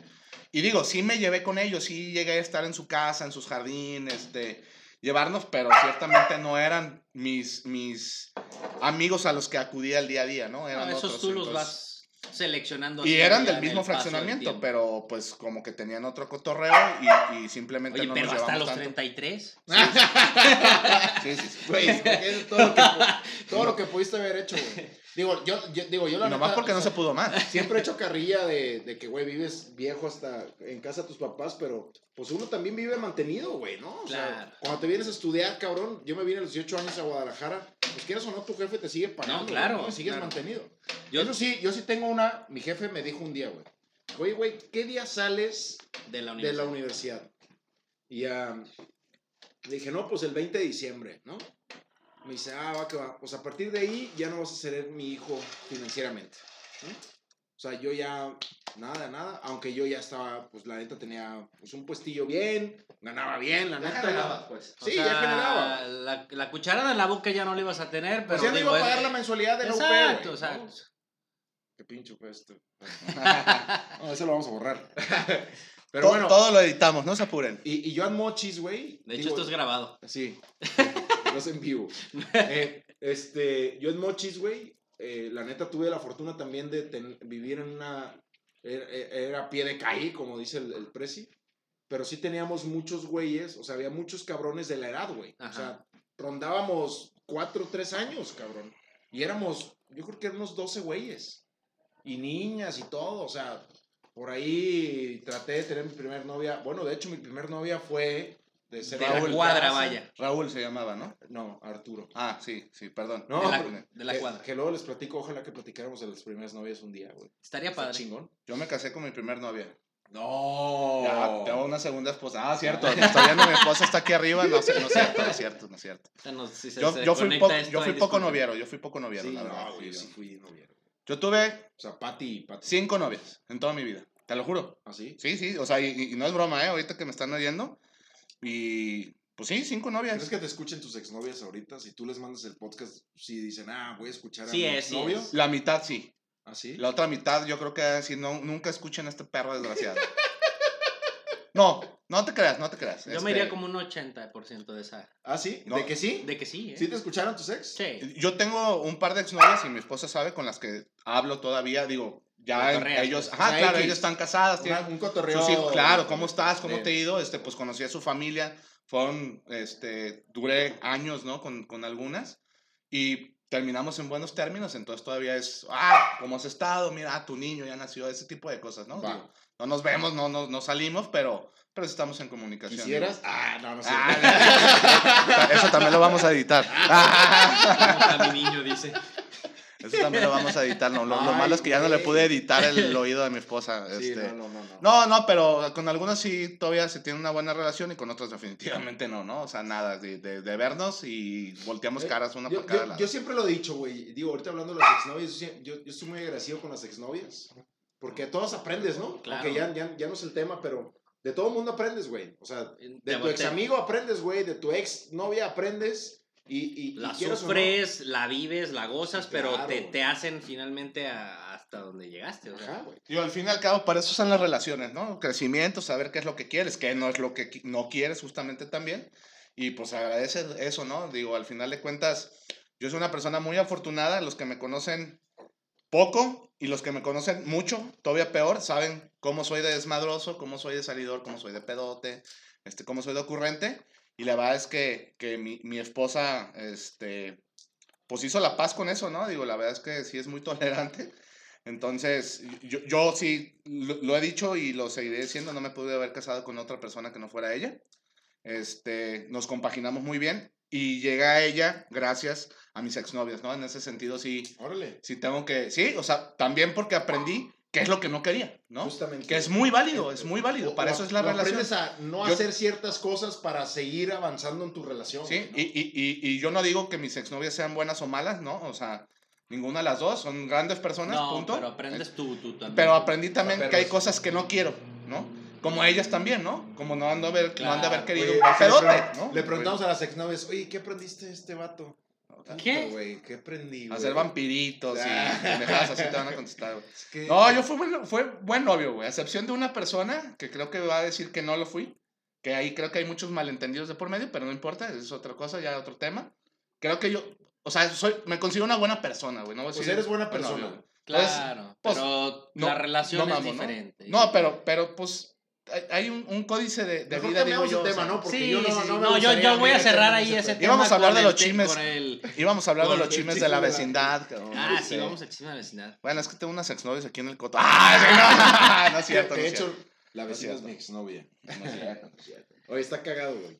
Y digo, sí me llevé con ellos, sí llegué a estar en su casa, en sus jardines, este, llevarnos, pero ciertamente no eran mis, mis amigos a los que acudía el día a día, ¿no? No, Eran esos otros, tú los entonces- vas seleccionando. Y eran del mismo del fraccionamiento, tiempo. pero pues como que tenían otro cotorreo y, y simplemente Oye, no pero nos hasta los tanto. 33. Sí, sí, sí. Güey, todo lo que, todo lo que pudiste haber hecho, güey. Digo, yo, yo- digo, yo la Y nomás neta, porque o no se pudo más. Siempre he hecho carrilla de, de que, güey, vives viejo hasta en casa de tus papás, pero pues uno también vive mantenido, güey, ¿no? O sea, cuando te vienes a estudiar, cabrón, yo me vine a los 18 años a Guadalajara, pues quieras o no, tu jefe te sigue pagando. No, claro, Sigues claro. mantenido. Yo Eso sí, yo sí tengo una, mi jefe me dijo un día, güey, oye, güey, ¿qué día sales de la de la universidad. universidad? Y ah, Le dije, no, pues el 20 de diciembre, ¿no? Me dice, ah, va que va. Pues a partir de ahí ya no vas a ser mi hijo financieramente. ¿no? O sea, yo ya, nada, nada. Aunque yo ya estaba, pues la neta tenía pues, un puestillo bien, ganaba bien, la Ya neta. generabas, pues. O Sí, sea, ya generaba. La, la cucharada en la boca ya no la ibas a tener, pero. Pues ya no iba a pagar la mensualidad de la UP, Exacto, exacto. ¿no? Qué pinche fue esto. no, eso lo vamos a borrar. Pero To- bueno, Todo lo editamos, no se apuren. y, y yo Mochis, güey. De hecho, digo, esto es grabado. Sí, no es en vivo. Eh, este, yo en Mochis, güey, eh, la neta tuve la fortuna también de ten- vivir en una... Era, era pie de calle, como dice el, el Prezi. Pero sí teníamos muchos güeyes, o sea, había muchos cabrones de la edad, güey. O sea, rondábamos cuatro o tres años, cabrón. Y éramos, yo creo que éramos 12 güeyes. Y niñas y todo, o sea, por ahí traté de tener mi primer novia. Bueno, de hecho, mi primer novia fue de ser De la Raúl cuadra, Casa. vaya. Raúl se llamaba, ¿no? No, Arturo. Ah, sí, sí, perdón. No, de la, pero- de la que, cuadra. que luego les platico, ojalá que platicáramos de las primeras novias un día, güey. Estaría Está padre. chingón. Yo me casé con mi primer novia. No. Ya, tengo una segunda esposa. Ah, cierto. Estoy viendo, mi esposa está aquí arriba. No, no es cierto, no es cierto, no es cierto. No, si se- Yo, se yo fui, esto, yo poco noviero, yo fui poco noviero, Sí, la verdad. no, güey, yo sí, sí fui noviero. Yo tuve O sea, Pati, Pati. cinco novias en toda mi vida, te lo juro. ¿Así? Sí, sí, o sea, y, y no es broma, ¿eh? Ahorita que me están oyendo. Y pues sí, cinco novias. ¿Crees que te escuchen tus exnovias ahorita? Si tú les mandas el podcast, si dicen, ah, voy a escuchar a Sí mi es, sí exnovio. es. La mitad sí. ¿Así? La otra mitad yo creo que si no, nunca escuchen a este perro desgraciado. No, no te creas, no te creas. Yo Este, me iría como un 80% de esa. ¿Ah, sí? No. ¿De que sí? De que sí, ¿eh? ¿Sí te escucharon tus ex? Sí. Yo tengo un par de exnovias y mi esposa sabe con las que hablo todavía. Digo, ya Cotorreas, ellos, pues. ajá, claro, X. ellos están casadas, tienen un cotorreo. hijos. Claro, ¿cómo estás? ¿Cómo de- te ha ido? Este, pues conocí a su familia. Fueron, este, duré años, ¿no? Con, con algunas. Y terminamos en buenos términos, entonces todavía es, ah, ¿cómo has estado? Mira, ah, tu niño ya nació, ese tipo de cosas, ¿no? Digo, no nos vemos, no, no, no salimos, pero, pero sí estamos en comunicación. ¿Quisieras? Ah, no, no sé. Ah, eso también lo vamos a editar. A mi niño dice. Eso también lo vamos a editar. No, lo, lo Ay, malo es que ya no le pude editar el oído de mi esposa. Sí, este. no, no, no, no. No, no, pero con algunas sí todavía se tiene una buena relación y con otras definitivamente no, ¿no? O sea, nada, de, de, de vernos y volteamos Eh, caras una yo, por cada yo- lado. yo siempre lo he dicho, güey. Digo, ahorita hablando de las exnovias, yo, yo, yo estoy muy agradecido con las exnovias. Porque a todas aprendes, ¿no? Claro. Aunque ya, ya, ya no es el tema, pero de todo mundo aprendes, güey. O sea, de tu ex amigo aprendes, güey. De tu ex novia aprendes. Y, y, y La quieras o no, sufres, la vives, la gozas, Sí, pero claro, te, te hacen finalmente a- hasta donde llegaste. O sea. Digo, al fin y al cabo, para eso son las relaciones, ¿no? Crecimiento, saber qué es lo que quieres, qué no es lo que no quieres justamente también. Y pues agradece eso, ¿no? Digo, al final de cuentas, yo soy una persona muy afortunada, los que me conocen poco y los que me conocen mucho, todavía peor, saben cómo soy de desmadroso, cómo soy de salidor, cómo soy de pedote, este, cómo soy de ocurrente. Y la verdad es que, que mi, mi esposa, este, pues hizo la paz con eso, ¿no? Digo, la verdad es que sí es muy tolerante. Entonces, yo, yo sí lo, lo he dicho y lo seguiré diciendo, no me pude haber casado con otra persona que no fuera ella. Este, nos compaginamos muy bien y llega ella gracias a mis exnovias, ¿no? En ese sentido sí, Órale. sí tengo que, sí, o sea, también porque aprendí qué es lo que no quería, ¿no? Justamente. Que es muy válido, es muy válido, O- para o- eso es la relación. Aprendes a no Yo- hacer ciertas cosas para seguir avanzando en tu relación. Sí, y, y, y, y yo no digo que mis exnovias sean buenas o malas, ¿no? O sea, ninguna de las dos, son grandes personas, no, punto. pero aprendes tú, tú también. Pero aprendí también Pero que hay es- cosas que no quiero, ¿no? Como ellas también, ¿no? Como no han de haber, no han de haber querido Oye, un. Le preguntamos a las exnovias, oye, ¿qué aprendiste de este vato? ¿Qué? Puta, güey, ¿Qué aprendí, güey? ser vampiritos y Ah. pendejadas así te van a contestar, güey. Es que- No, yo fui buen, fue buen novio, güey. A excepción de una persona que creo que va a decir que no lo fui. Que ahí creo que hay muchos malentendidos de por medio, pero no importa, es otra cosa, ya otro tema. Creo que yo, o sea, soy, me considero una buena persona, güey. No Pues eres buena buen persona. novio, güey. Claro, pues, pero no- la relación no es mamo, ¿no? diferente. No, pero, pero pues hay- un, un códice de, vida, digo yo. o tema, sea, ¿no? Porque sí, yo no, sí, no No, yo, voy a meterme cerrar ahí ese tema. Íbamos a hablar de los con el- Íbamos a hablar de los chisme de la vecindad. cabrón. Ah, sí, Este, vamos al chisme de la vecindad. Bueno, es que tengo unas exnovias aquí en el coto. ¡Ah! no, no es cierto. de hecho, la No es vecina es cierto. mi exnovia. Oye, está cagado, güey.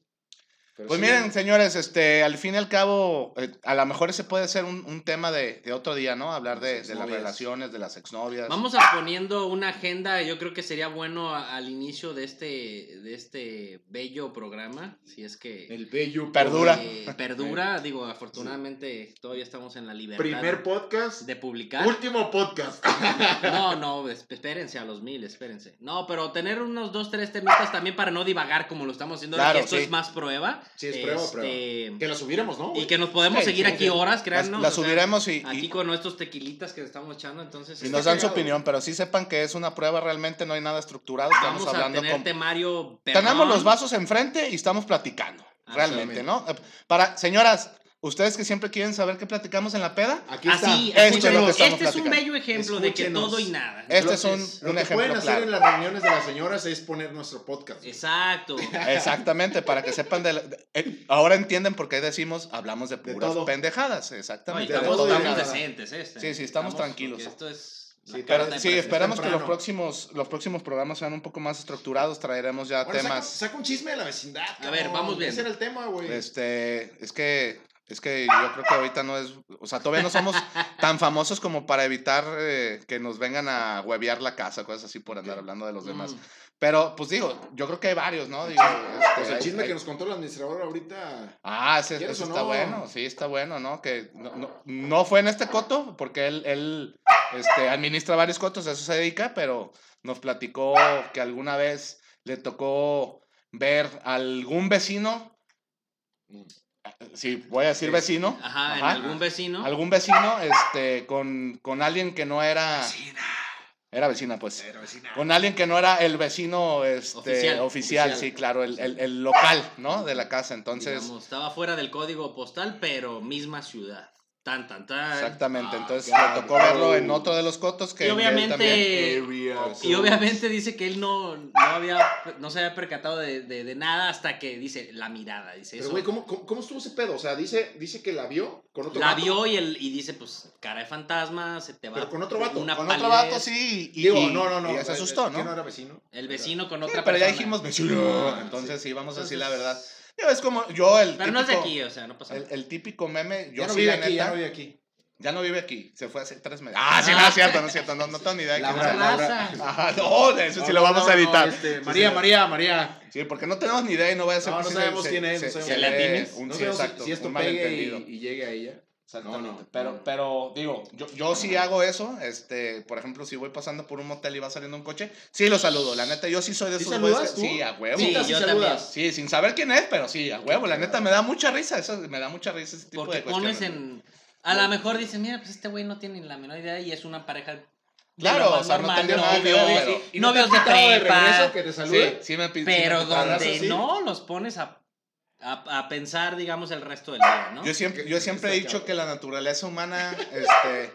Pero Pues sí, miren, señores, este, al fin y al cabo, eh, a lo mejor ese puede ser un, un tema de, de otro día, ¿no? Hablar de, Las de las exnovias. relaciones, de las exnovias. Vamos a poniendo una agenda, yo creo que sería bueno a- al inicio de este, de este bello programa, si es que El bello Perdura. eh, perdura, digo, afortunadamente todavía estamos en la libertad Primer podcast. de publicar. Último podcast. No, no, es- espérense a los mil, espérense. No, pero tener unos dos, tres temitas también para no divagar como lo estamos haciendo, Claro, que esto sí. es más prueba. Sí, es prueba, Este, prueba. Que la subiéramos, ¿no? Y que nos podemos Sí, seguir sí, aquí sí. horas, las o sea, subiremos y, y- Aquí con nuestros tequilitas que estamos echando, entonces. y este, nos dan su opinión, pero sí sepan que es una prueba, realmente no hay nada estructurado. Estamos Vamos a hablando tener con... temario. perrón. Tenemos los vasos enfrente y estamos platicando, realmente, ¿no? Eh, Para, señoras, ustedes que siempre quieren saber qué platicamos en la peda, Aquí está. Así, Esto es lo que este es un bello ejemplo de que todo y nada. Este es un- Lo un que ejemplo pueden hacer claro. en las reuniones de las señoras es poner nuestro podcast. Exacto. Exactamente, para que sepan de, la- de- eh, ahora entienden por qué decimos hablamos de puras todo. pendejadas, No, exactamente. de estamos, decentes, este. Sí, sí, estamos tranquilos. Esto es. Sí, Pero esperamos que los próximos, los próximos programas sean un poco más estructurados, traeremos ya Ahora saca, temas. saca un chisme de la vecindad. A ver, vamos viendo. Ese era el tema, güey. Este, es que, es que yo creo que ahorita no es, o sea, todavía no somos tan famosos como para evitar eh, que nos vengan a huevear la casa, cosas así por andar hablando de los demás. Mm. Pero, pues digo, yo creo que hay varios, ¿no? Digo, este, Pues el hay- chisme hay- que nos contó el administrador ahorita. Ah, ese, ¿Quieres ese está no? bueno, sí, está bueno, ¿no? Que no, no, no fue en este coto, porque él, él este, administra varios cotos, a eso se dedica, pero nos platicó que alguna vez le tocó ver a algún vecino, sí, voy a decir vecino, Ajá, en algún vecino. algún vecino este, con, con alguien que no era... Era vecina, pues. Era vecina. Con alguien que no era el vecino este, Oficial. oficial, Oficial. sí, claro, el, el- el local, ¿no? De la casa. Entonces, digamos, estaba fuera del código postal, pero misma ciudad. Tan, tan, tan. Exactamente, Ah, entonces le tocó verlo en otro de los cotos que Y él obviamente, también- y obviamente dice que él no, no, había, no se había percatado de, de- de nada hasta que dice la mirada. Dice Pero, eso. güey, ¿cómo, cómo, cómo estuvo ese pedo? O sea, dice, dice que la vio con otro la vato. vio y, el, y dice, pues, cara de fantasma, se te va. Pero con otro vato, Una con otro vato sí y, Digo, y- no, no, no. y se eh, asustó, ¿no? Que no era vecino. El vecino con Sí, otra pero ya dijimos vecino, entonces sí, vamos a decir la verdad. Yo, es como yo el Pero no es de típico- aquí, o sea, no pasa el, nada. el típico meme, yo Ya no sí vive la aquí, ya neta, no vive aquí. ya no vive aquí, se fue hace tres meses. Ah, sí, no es cierto, no es cierto, no, no tengo ni idea. Laura. Raza. Ajá, no, de eso sí No, lo vamos no, a no, editar. este, Sí, María, sí. María, María. Sí, porque no tenemos ni idea y no voy a ser No, no sabemos se- quién es, se- no sabemos se ¿Latines? un- sí, exacto, si esto un pegue y llegue a ella. Exactamente. No, no, pero, no. pero digo, yo, yo sí hago eso. Este, por ejemplo, si voy pasando por un motel y va saliendo un coche, sí lo saludo. La neta, yo sí soy de ¿Sí esos saludas güeyes? Sí, a huevo. Sí, yo saludas. Sí, sin saber quién es, pero sí, a huevo. La neta me da mucha risa. Eso me da mucha risa ese tipo Porque de pones cuestiones. en. A lo mejor dicen, mira, pues este güey no tiene ni la menor idea y es una pareja. Claro, o sea, no normal, tendría nada que novios, ver, pero- ¿Y no te novios han de prepa. regreso que te Sí, salude? sí me sí Pero me donde no los pones a, a, a pensar, digamos, el resto del día, ¿no? Yo siempre, yo siempre he dicho que la naturaleza humana, este,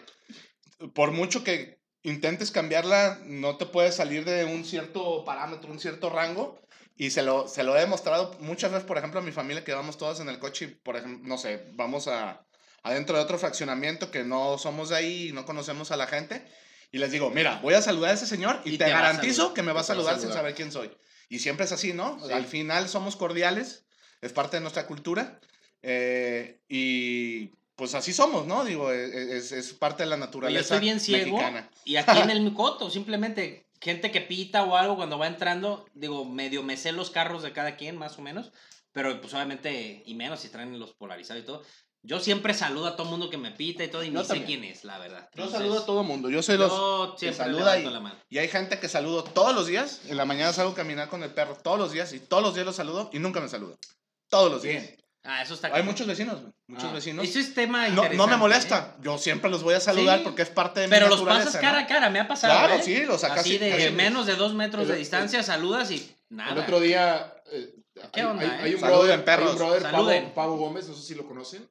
por mucho que intentes cambiarla, no te puedes salir de un cierto parámetro, un cierto rango. Y se lo, se lo he demostrado muchas veces, por ejemplo, a mi familia, que vamos todas en el coche y, por ejemplo, no sé, vamos a, adentro de otro fraccionamiento que no somos de ahí y no conocemos a la gente. Y les digo, mira, voy a saludar a ese señor y, Y te, te garantizo saludar. que me va a a saludar sin saludar. saber quién soy. Y siempre es así, ¿no? Sí. Al final somos cordiales, es parte de nuestra cultura. eh, y pues así somos, ¿no? Digo, e- e- es, es parte de la naturaleza estoy bien ciego. mexicana. Y aquí en el Micoto, simplemente gente que pita o algo cuando va entrando, digo, medio me sé los carros de cada quien, más o menos. Pero pues obviamente, y menos si traen los polarizados y todo. Yo siempre saludo a todo mundo que me pita y todo, y Yo ni sé quién es, la verdad. Yo Entonces, saludo a todo mundo. Yo soy los... Yo siempre saluda y- la mano. Y hay gente que saludo todos los días. En la mañana salgo a caminar con el perro todos los días y todos los días los saludo y nunca me saludo. Todos los días. Bien. Ah, eso está Hay muchos vecinos, güey, muchos Ah. vecinos. Eso es tema No, no me interesante, molesta. Yo siempre los voy a saludar Sí. porque es parte de ¿eh? Pero mi los pasas cara ¿no? a cara, me ha pasado. Claro, ¿eh? sí, los sacas Así de casi- menos de dos metros El- de el- distancia, saludas y nada. El otro día. eh, ¿Qué hay, onda, hay- eh? hay un Saluden, brother, hay perros. un brother Saluden. Pavo, Pavo Gómez, no sé si lo conocen.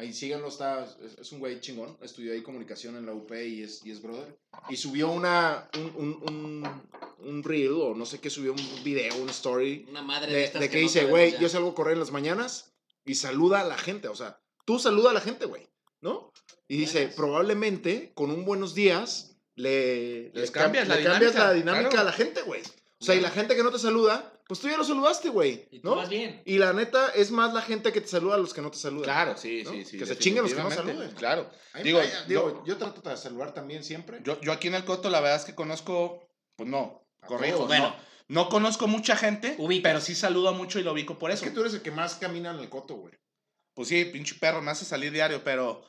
Ahí síganlo, está, es, es un güey chingón. Estudió ahí comunicación en la UP y es, y es brother. Y subió una, un, un, un, un reel, o no sé qué, subió un video, una story. Una madre De, estas de que no dice, güey, yo salgo a correr en las mañanas y saluda a la gente. O sea, tú saluda a la gente, güey, ¿no? Y dice, probablemente con un buenos días le, Les le cam- cambias la le cambias dinámica, la dinámica claro. a la gente, güey. O sea, y la gente que no te saluda, pues tú ya lo saludaste, güey. Y tú ¿no? vas bien. Y la neta, es más la gente que te saluda a los que no te saludan. Claro, sí, ¿no? sí, sí. Que se chinguen los que no saluden. Claro. Digo, digo, yo- yo, trato de saludar también siempre. Yo, yo aquí en el Coto, la verdad es que conozco, pues no, corrijo. Bueno. no, no conozco mucha gente, Ubicas. pero sí saludo mucho y lo ubico por es eso. que tú eres el que más camina en el coto, güey. Pues sí, pinche perro, me hace salir diario, pero,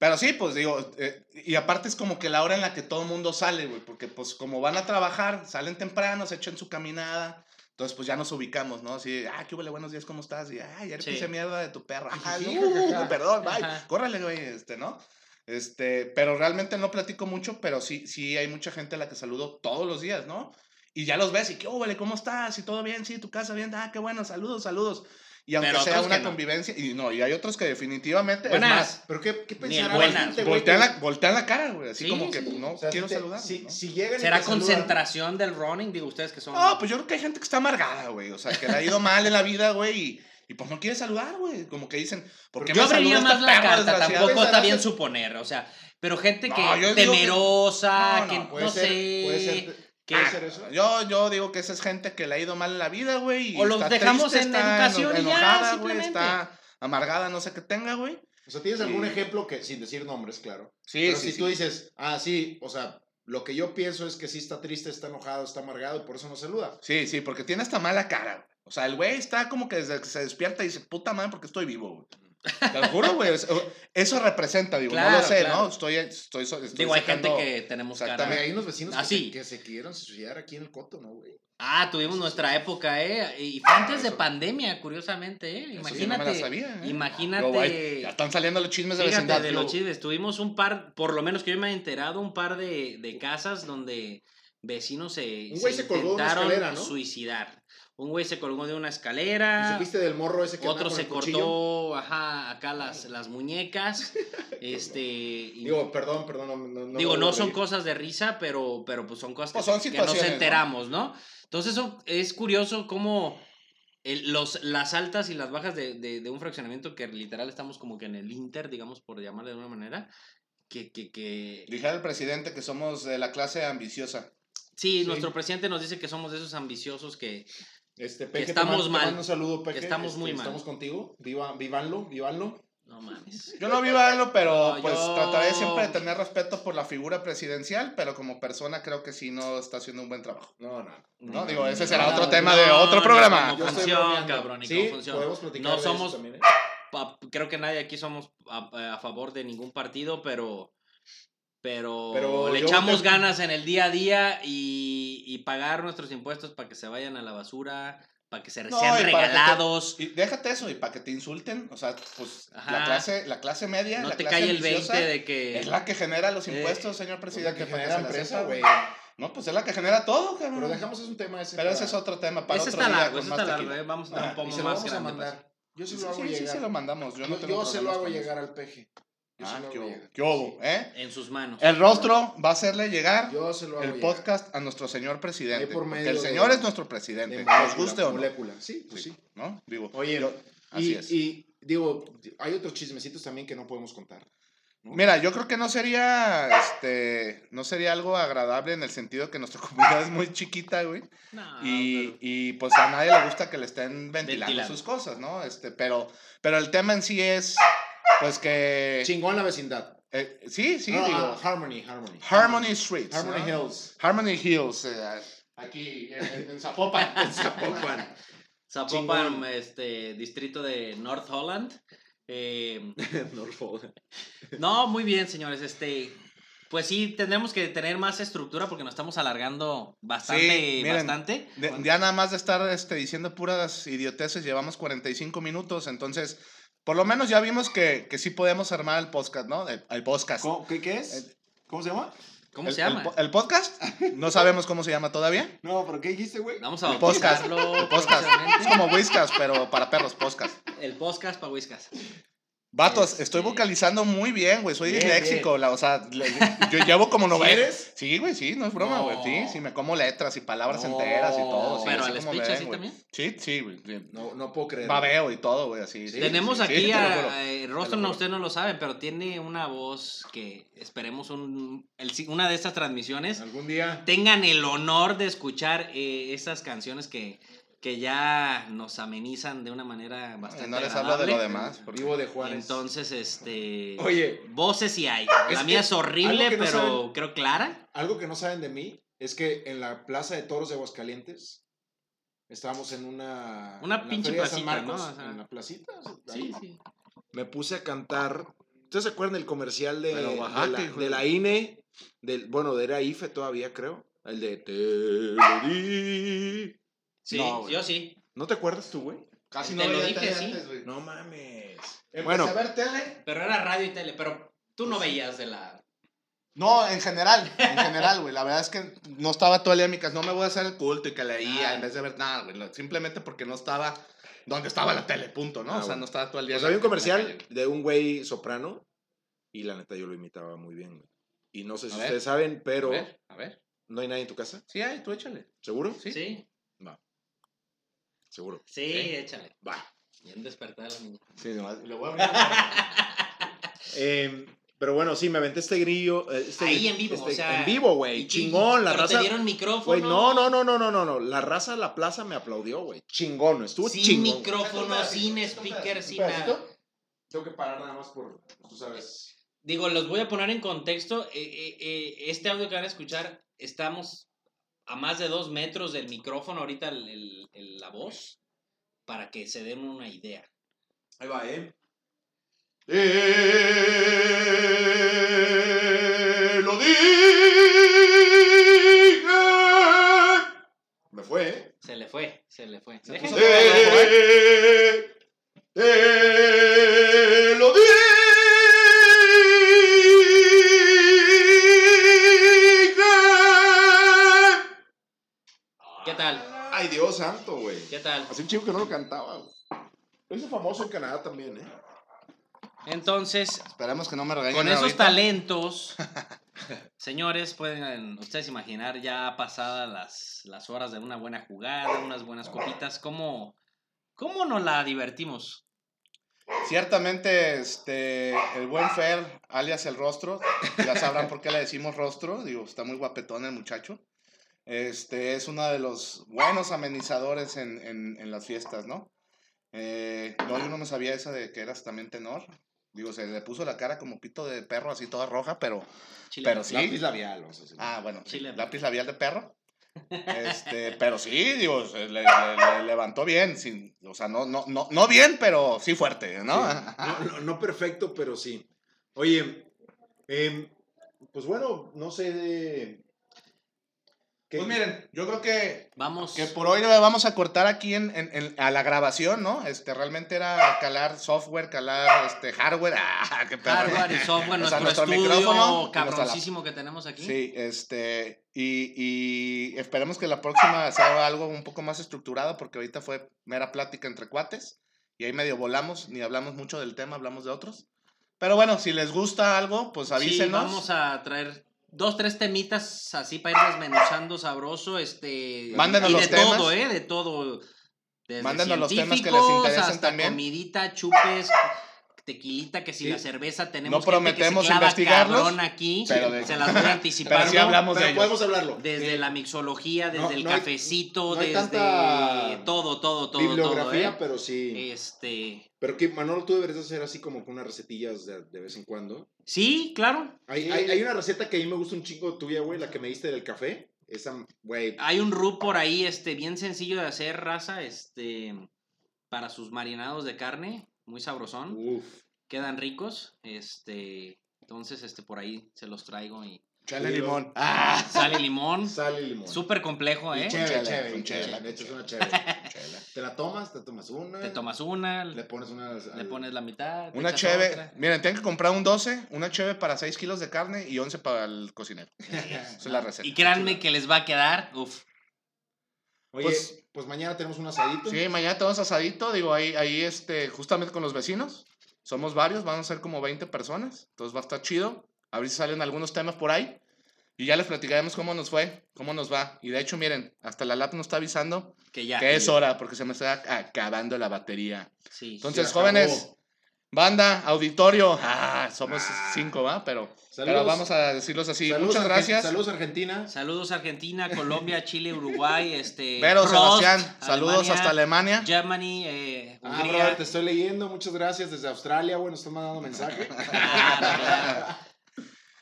pero sí, pues digo, eh, y aparte es como que la hora en la que todo el mundo sale, güey, porque pues como van a trabajar, salen temprano, se echan su caminada, entonces pues ya nos ubicamos, ¿no? Así, ah, qué huele, buenos días, ¿cómo estás? Y, ay, ya Sí. pise mierda de tu. Ah, no, jajaja. perdón, bye, Ajá. córrele, güey, este, ¿no? Este, pero realmente no platico mucho, pero sí, sí hay mucha gente a la que saludo todos los días, ¿no? Y ya los ves y, ¿qué huele, ¿Cómo estás? ¿Y todo bien? Sí, tu casa bien, ah, qué bueno, saludos, saludos. Y aunque Pero sea una no. convivencia, y no, y hay otros que definitivamente, es Buenas. más, Pero ¿qué, qué pensará la buenas, gente, güey? voltean la, voltean la cara, güey, así Sí, como que sí. no o sea, quiero si te- saludar. Si, ¿no? si llegan ¿Será saludan- concentración del running? Digo, ustedes que son... No, pues yo creo que hay gente que está amargada, güey, o sea, que le ha ido mal en la vida, güey, y, y pues no quiere saludar, güey, como que dicen, ¿por qué Yo me abriría más la carta, tampoco está bien en- suponer, o sea, pero gente No, que temerosa, No, no, que Puede no ser, sé, puede ser, ser eso. Yo, yo digo que esa es gente que le ha ido mal en la vida, güey. O los está dejamos triste, en está educación y ya, enojada, güey, está amargada, no sé qué tenga, güey. O sea, ¿tienes algún Sí. ejemplo que, sin decir nombres, claro? Sí, Pero sí, si sí. tú dices, ah, sí, o sea, lo que yo pienso es que sí está triste, está enojado, está amargado y por eso no saluda. Sí, sí, porque tiene esta mala cara. güey. O sea, el güey está como que desde que se despierta y dice, puta madre, porque estoy vivo, güey. Te lo juro, güey. es- Eso representa, digo, no lo sé, claro. ¿no? Estoy, estoy, estoy Digo, hay gente sacando- que tenemos cara. Exactamente. Hay unos vecinos Ah, que, sí. se, que se quisieron suicidar aquí en el coto, ¿no, güey? Ah, tuvimos nuestra época, ¿eh? Y fue antes de pandemia, curiosamente, ¿eh? No Imagínate. me la sabía, ¿eh? Imagínate. Ya están saliendo los chismes de Fíjate, vecindad. de los chismes. Tuvimos un par, por lo menos que yo me he enterado, un par de, de casas donde vecinos se, Un güey se colgó una intentaron escalera, ¿no? suicidar. Un güey se colgó de una ¿Y escalera. supiste del morro ese que Otro con se el cortó, ajá, acá las, las muñecas. este. y- Digo, perdón, perdón, no, no, no Digo, no son cosas de risa, pero, pero pues son cosas que, Pues son que nos situaciones, ¿no? enteramos, ¿no? Entonces eso es curioso cómo el- los, las altas y las bajas de, de- de un fraccionamiento que literal estamos como que en el inter, digamos, por llamarle de alguna manera, que... que, que... Dijera el presidente que somos de la clase ambiciosa. Sí, Sí. nuestro presidente nos dice que somos de esos ambiciosos que... Este, te estamos mando- te mal. mando un saludo, Peje. estamos Este, muy mal. Estamos contigo. Viva, vivanlo, vivanlo. No mames. Yo no vivo algo, pero No, pues yo- trataré siempre de tener respeto por la figura presidencial, pero como persona creo que sí no está haciendo un buen trabajo. No, no. No, digo, ese será no, otro no, tema de otro no, programa. Estoy función, cabrón, y Sí, con función. podemos platicar No somos también, ¿eh? pa- creo que nadie aquí somos a, a favor de ningún partido, pero pero, Pero le echamos te- ganas en el día a día y, y pagar nuestros impuestos para que se vayan a la basura, para que se No, sean y para que te- regalados. Y déjate eso, y para que te insulten, o sea, pues Ajá. la clase, la clase media, no la te clase cae el 20 ambiciosa, de que es la que genera los Eh, impuestos, señor Es la presidente. que genera la empresa, güey. No, pues es la que genera todo, cabrón. Pero dejamos es un tema ese. Pero para- ese es otro tema para ese otro está día largo, con ese más está largo, tequila. eh, vamos a Ah, dar un y poco lo más a. Yo se Sí, lo hago sí, sí, llegar. se lo mandamos. Yo, Yo, no yo tengo se lo hago llegar al peje. Ah, qué qué ¿eh? En sus manos. El rostro va a hacerle llegar Yo se lo hago el llegar. podcast a nuestro señor presidente. Por medio el de- señor es nuestro De presidente, nos guste o no. molécula. Sí, pues sí. ¿No? Digo, Oye, yo- así y, es. y digo, hay otros chismecitos también que no podemos contar. ¿no? Mira, yo creo que no sería, este, no sería algo agradable en el sentido que nuestra comunidad es muy chiquita, güey. No, y, pero- y, pues a nadie le gusta que le estén ventilando, Ventilando. sus cosas, ¿no? Este, pero, pero el tema en sí es, pues que... Chingón la vecindad. eh, sí, sí, No, digo. ah, Harmony, Harmony. Harmony Streets. Harmony ¿no? Hills. Harmony Hills. eh, aquí en, en- Zapopan. En Zapopan. Zapopan, chingón. este distrito de North Holland. Eh, Norfolk. No, muy bien, señores. Este, pues sí, tenemos que tener más estructura porque nos estamos alargando bastante, Sí, miren, bastante. De- ya nada más de estar este, diciendo puras idioteces, llevamos 45 minutos, entonces, por lo menos ya vimos que, que sí podemos armar el podcast, ¿no? El, el podcast. ¿Cómo- ¿Qué, qué es? ¿Cómo se llama? ¿Cómo El- se llama? El, po- el podcast, no sabemos cómo se llama todavía. No, pero ¿qué dijiste, güey? Vamos a el podcast, podcast. Es como Whiskas, pero para perros, podcast. El podcast para Whiskas. Vatos, Este- estoy vocalizando muy bien, güey. Soy Bien, disléxico. la- o sea, le- yo llevo como ¿Sí novela. eres? Sí, güey, sí, no es broma, güey. Sí, No. sí, me como letras y palabras No, enteras y todo. sí, Pero así al como speech ven, así güey. también. Sí, sí, güey. sí. No, no puedo creer. Babeo y todo, güey, así. sí, Tenemos sí, aquí a eh, Rostro, no, ustedes no lo saben, pero tiene una voz que esperemos un, el si- una de estas transmisiones Algún día. tengan el honor de escuchar eh, estas canciones que, que ya nos amenizan de una manera bastante No les hablo de lo demás. porque- Vivo de Juárez. Entonces, este. Oye, Voces sí hay. La mía es horrible, no pero saben- creo clara. algo que no saben de mí es que en la Plaza de Toros de Aguascalientes estábamos en una. Una en la pinche Feria de San placita, Marcos, ¿no? O sea, en la placita. Sí, ahí. sí. Me puse a cantar. ¿Ustedes se acuerdan del comercial de, de la, de INE? Del, bueno, de era IFE todavía, creo. El de Te lo di. Sí, No, yo sí. ¿No te acuerdas tú, güey? Casi Te no lo dije, sí. antes, güey. No mames. Empecé Bueno. a ver tele. Pero era radio y tele, pero tú no veías de la. No, en general, en general, güey. La verdad es que no estaba todo el día en mi casa. No me voy a hacer el culto y que leía Ah. en vez de ver nada, güey. Simplemente porque no estaba donde estaba la tele, punto, ¿no? Ah, o sea, no estaba todo el día. Pues había un comercial de un güey soprano y la neta yo lo imitaba muy bien, güey. Y no sé si A ver. ustedes saben, A pero ver, a ver. ¿no hay nadie en tu casa? Sí, hay, tú échale. ¿Seguro? Sí. Sí, Seguro. sí, échale. Va. Bien despertada la niña. Sí, nomás. Le voy a Eh, pero bueno, sí, me aventé este grillo. eh, este Ahí en vivo, este- o sea, En vivo, güey. Chingón, la pero raza. Te dieron micrófono. Güey, no, no, no, no, no, no, no. La raza de la plaza me aplaudió, güey. Chingón, estuvo Sin chingón. micrófono, sin speaker, sin nada. Tengo que parar nada más por, tú sabes. Digo, los voy a poner en contexto. eh, eh, eh, este audio que van a escuchar, estamos a más de dos metros del micrófono ahorita el- el- el- la voz, para que se den una idea. Ahí va, ¿eh? lo dije. Me fue, ¿eh? Se le fue, se le fue. Se chico que no lo cantaba, güey. Hizo famoso en Canadá también, ¿eh? Entonces, Esperemos que no me regañen con esos ahorita. talentos, señores, pueden ustedes imaginar ya pasadas las, las horas de una buena jugada, unas buenas copitas, ¿cómo, cómo nos la divertimos? Ciertamente, este, el buen Fer, alias el rostro, ya sabrán por qué le decimos rostro, digo, está muy guapetón el muchacho. Este, es uno de los buenos amenizadores en, en, en las fiestas, ¿no? Eh, no, yo no me sabía esa de que eras también tenor. Digo, se le puso la cara como pito de perro, así toda roja, pero, Chile. pero sí. Lápiz labial, vamos a decir. Ah, bueno, sí, Chile. lápiz labial de perro. Este, pero sí, digo, se le, le- le levantó bien, sin, o sea, no, no, no, no bien, pero sí fuerte, ¿no? Sí. No, no, no perfecto, pero sí. Oye, em, pues bueno, no sé de... ¿qué- Pues miren, yo creo que, Vamos. que por hoy le vamos a cortar aquí en, en- en- a la grabación, ¿no? Este, realmente era calar software, calar este, hardware. ¡Ah, qué perro! Hardware y software, O sea, nuestro, nuestro estudio micrófono cabroncísimo que tenemos aquí. Sí, este, y, y esperemos que la próxima sea algo un poco más estructurado, porque ahorita fue mera plática entre cuates, y ahí medio volamos, ni hablamos mucho del tema, hablamos de otros. Pero bueno, si les gusta algo, pues Sí, avísenos. vamos a traer dos, tres temitas así para ir desmenuzando sabroso, este... Mándenos y de los temas. todo, ¿eh? De todo. Mándenos los temas que les interesen hasta también. comidita, chupes, tequilita, que si Sí. la cerveza tenemos No gente que se prometemos clava cabrón aquí, pero de- se las voy anticipando. Pero sí hablamos de Pero podemos hablarlo. Desde Sí. la mixología, desde No, el no hay- cafecito, hay desde tanta todo, todo, todo, Bibliografía, todo, ¿eh? pero sí. Este, Pero que, Manolo, tú deberías hacer así como con unas recetillas de, de vez en cuando. sí, claro. Hay, Sí. hay, hay una receta que a mí me gusta un chingo tuya, güey, la que me diste del café. Esa, güey. Hay un roux por ahí, este, bien sencillo de hacer, raza, este, para sus marinados de carne, muy sabrosón, Uf. quedan ricos, este, entonces, este, por ahí se los traigo y Chale limón. ¡Ah! sale limón, Sal y limón. súper complejo, Y ¿eh? Chévere, chévere. con Le echas chela. una chévere. Te la tomas, te tomas una. Te tomas una, Le pones una. le pones la mitad, Una otra. Miren, tienen que comprar un 12, una cheve para 6 kilos de carne y 11 para el cocinero. Esa es la receta. Y créanme que les va a quedar, uff, Oye, Pues- pues, mañana tenemos un asadito. Sí, mañana tenemos asadito, digo, ahí, ahí este, justamente con los vecinos. Somos varios, van a ser como 20 personas. Entonces va a estar chido. A ver si salen algunos temas por ahí. Y ya les platicaremos cómo nos fue, cómo nos va. Y de hecho, miren, hasta la lap nos está avisando Que ya. que es hora porque se me está acabando la batería. Sí. Entonces, jóvenes, banda, auditorio, ah, somos cinco, ¿va? Pero, pero vamos a decirlos así. Saludos, Muchas gracias. Saludos, Argentina. Saludos Argentina, Colombia, Chile, Uruguay, este. Prost, Sebastián, saludos Alemania, hasta Alemania. Germany, eh, Ah, Hungría. brother, te estoy leyendo. Muchas gracias desde Australia. Bueno, están mandando mensaje.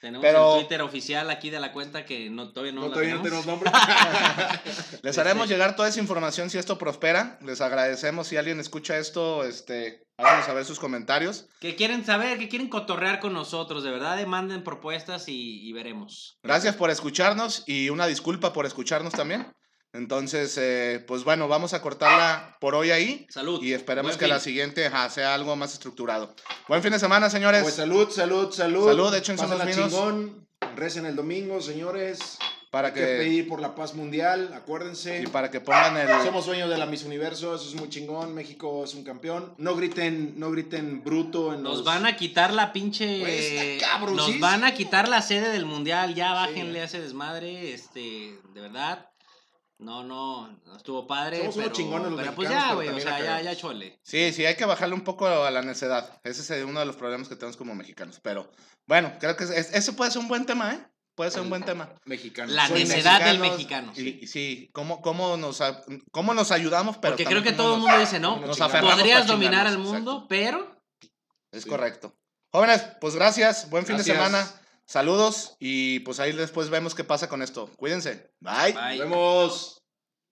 Tenemos Pero- el Twitter oficial aquí de la cuenta que no, todavía no, No, la todavía no tenemos. nombre. Les haremos llegar toda esa información si esto prospera. Les agradecemos si alguien escucha esto, este, háganos saber sus comentarios. Que quieren saber, que quieren cotorrear con nosotros, de verdad, eh, manden propuestas y, y veremos. Gracias por escucharnos y una disculpa por escucharnos también. Entonces, eh, pues bueno, vamos a cortarla por hoy ahí Salud. y esperemos Buen que la siguiente ajá, sea algo más estructurado. Buen fin de semana, señores. Pues salud, salud, salud. Salud, échense unos vinos. chingón. Recen el domingo, señores. para Hay que que pedir por la paz mundial, acuérdense. y para que pongan el Somos dueños de la Miss Universo, eso es muy chingón. México es un campeón. No griten, no griten bruto en Nos los... van a quitar la pinche. Cabroncísimo. Nos van a quitar la sede del mundial. Ya bájenle Sí. a ese desmadre. Este, de verdad. No, no, no estuvo padre. Somos unos pero, chingones los pero pues ya, güey. O sea, ya, ya chole. Sí, sí, hay que bajarle un poco a la necedad. Ese es uno de los problemas que tenemos como mexicanos. Pero bueno, creo que es- ese puede ser un buen tema, ¿eh? Puede ser un buen tema. Mexicanos. La necedad del mexicano. Y, y sí, ¿cómo, cómo, nos, cómo nos ayudamos, pero Porque creo que todo el mundo dice, no, nos podrías dominar al mundo, pero Es Sí. correcto. Jóvenes, pues gracias. Buen fin Gracias. de semana. Saludos y pues ahí después vemos qué pasa con esto. Cuídense. Bye. Nos vemos.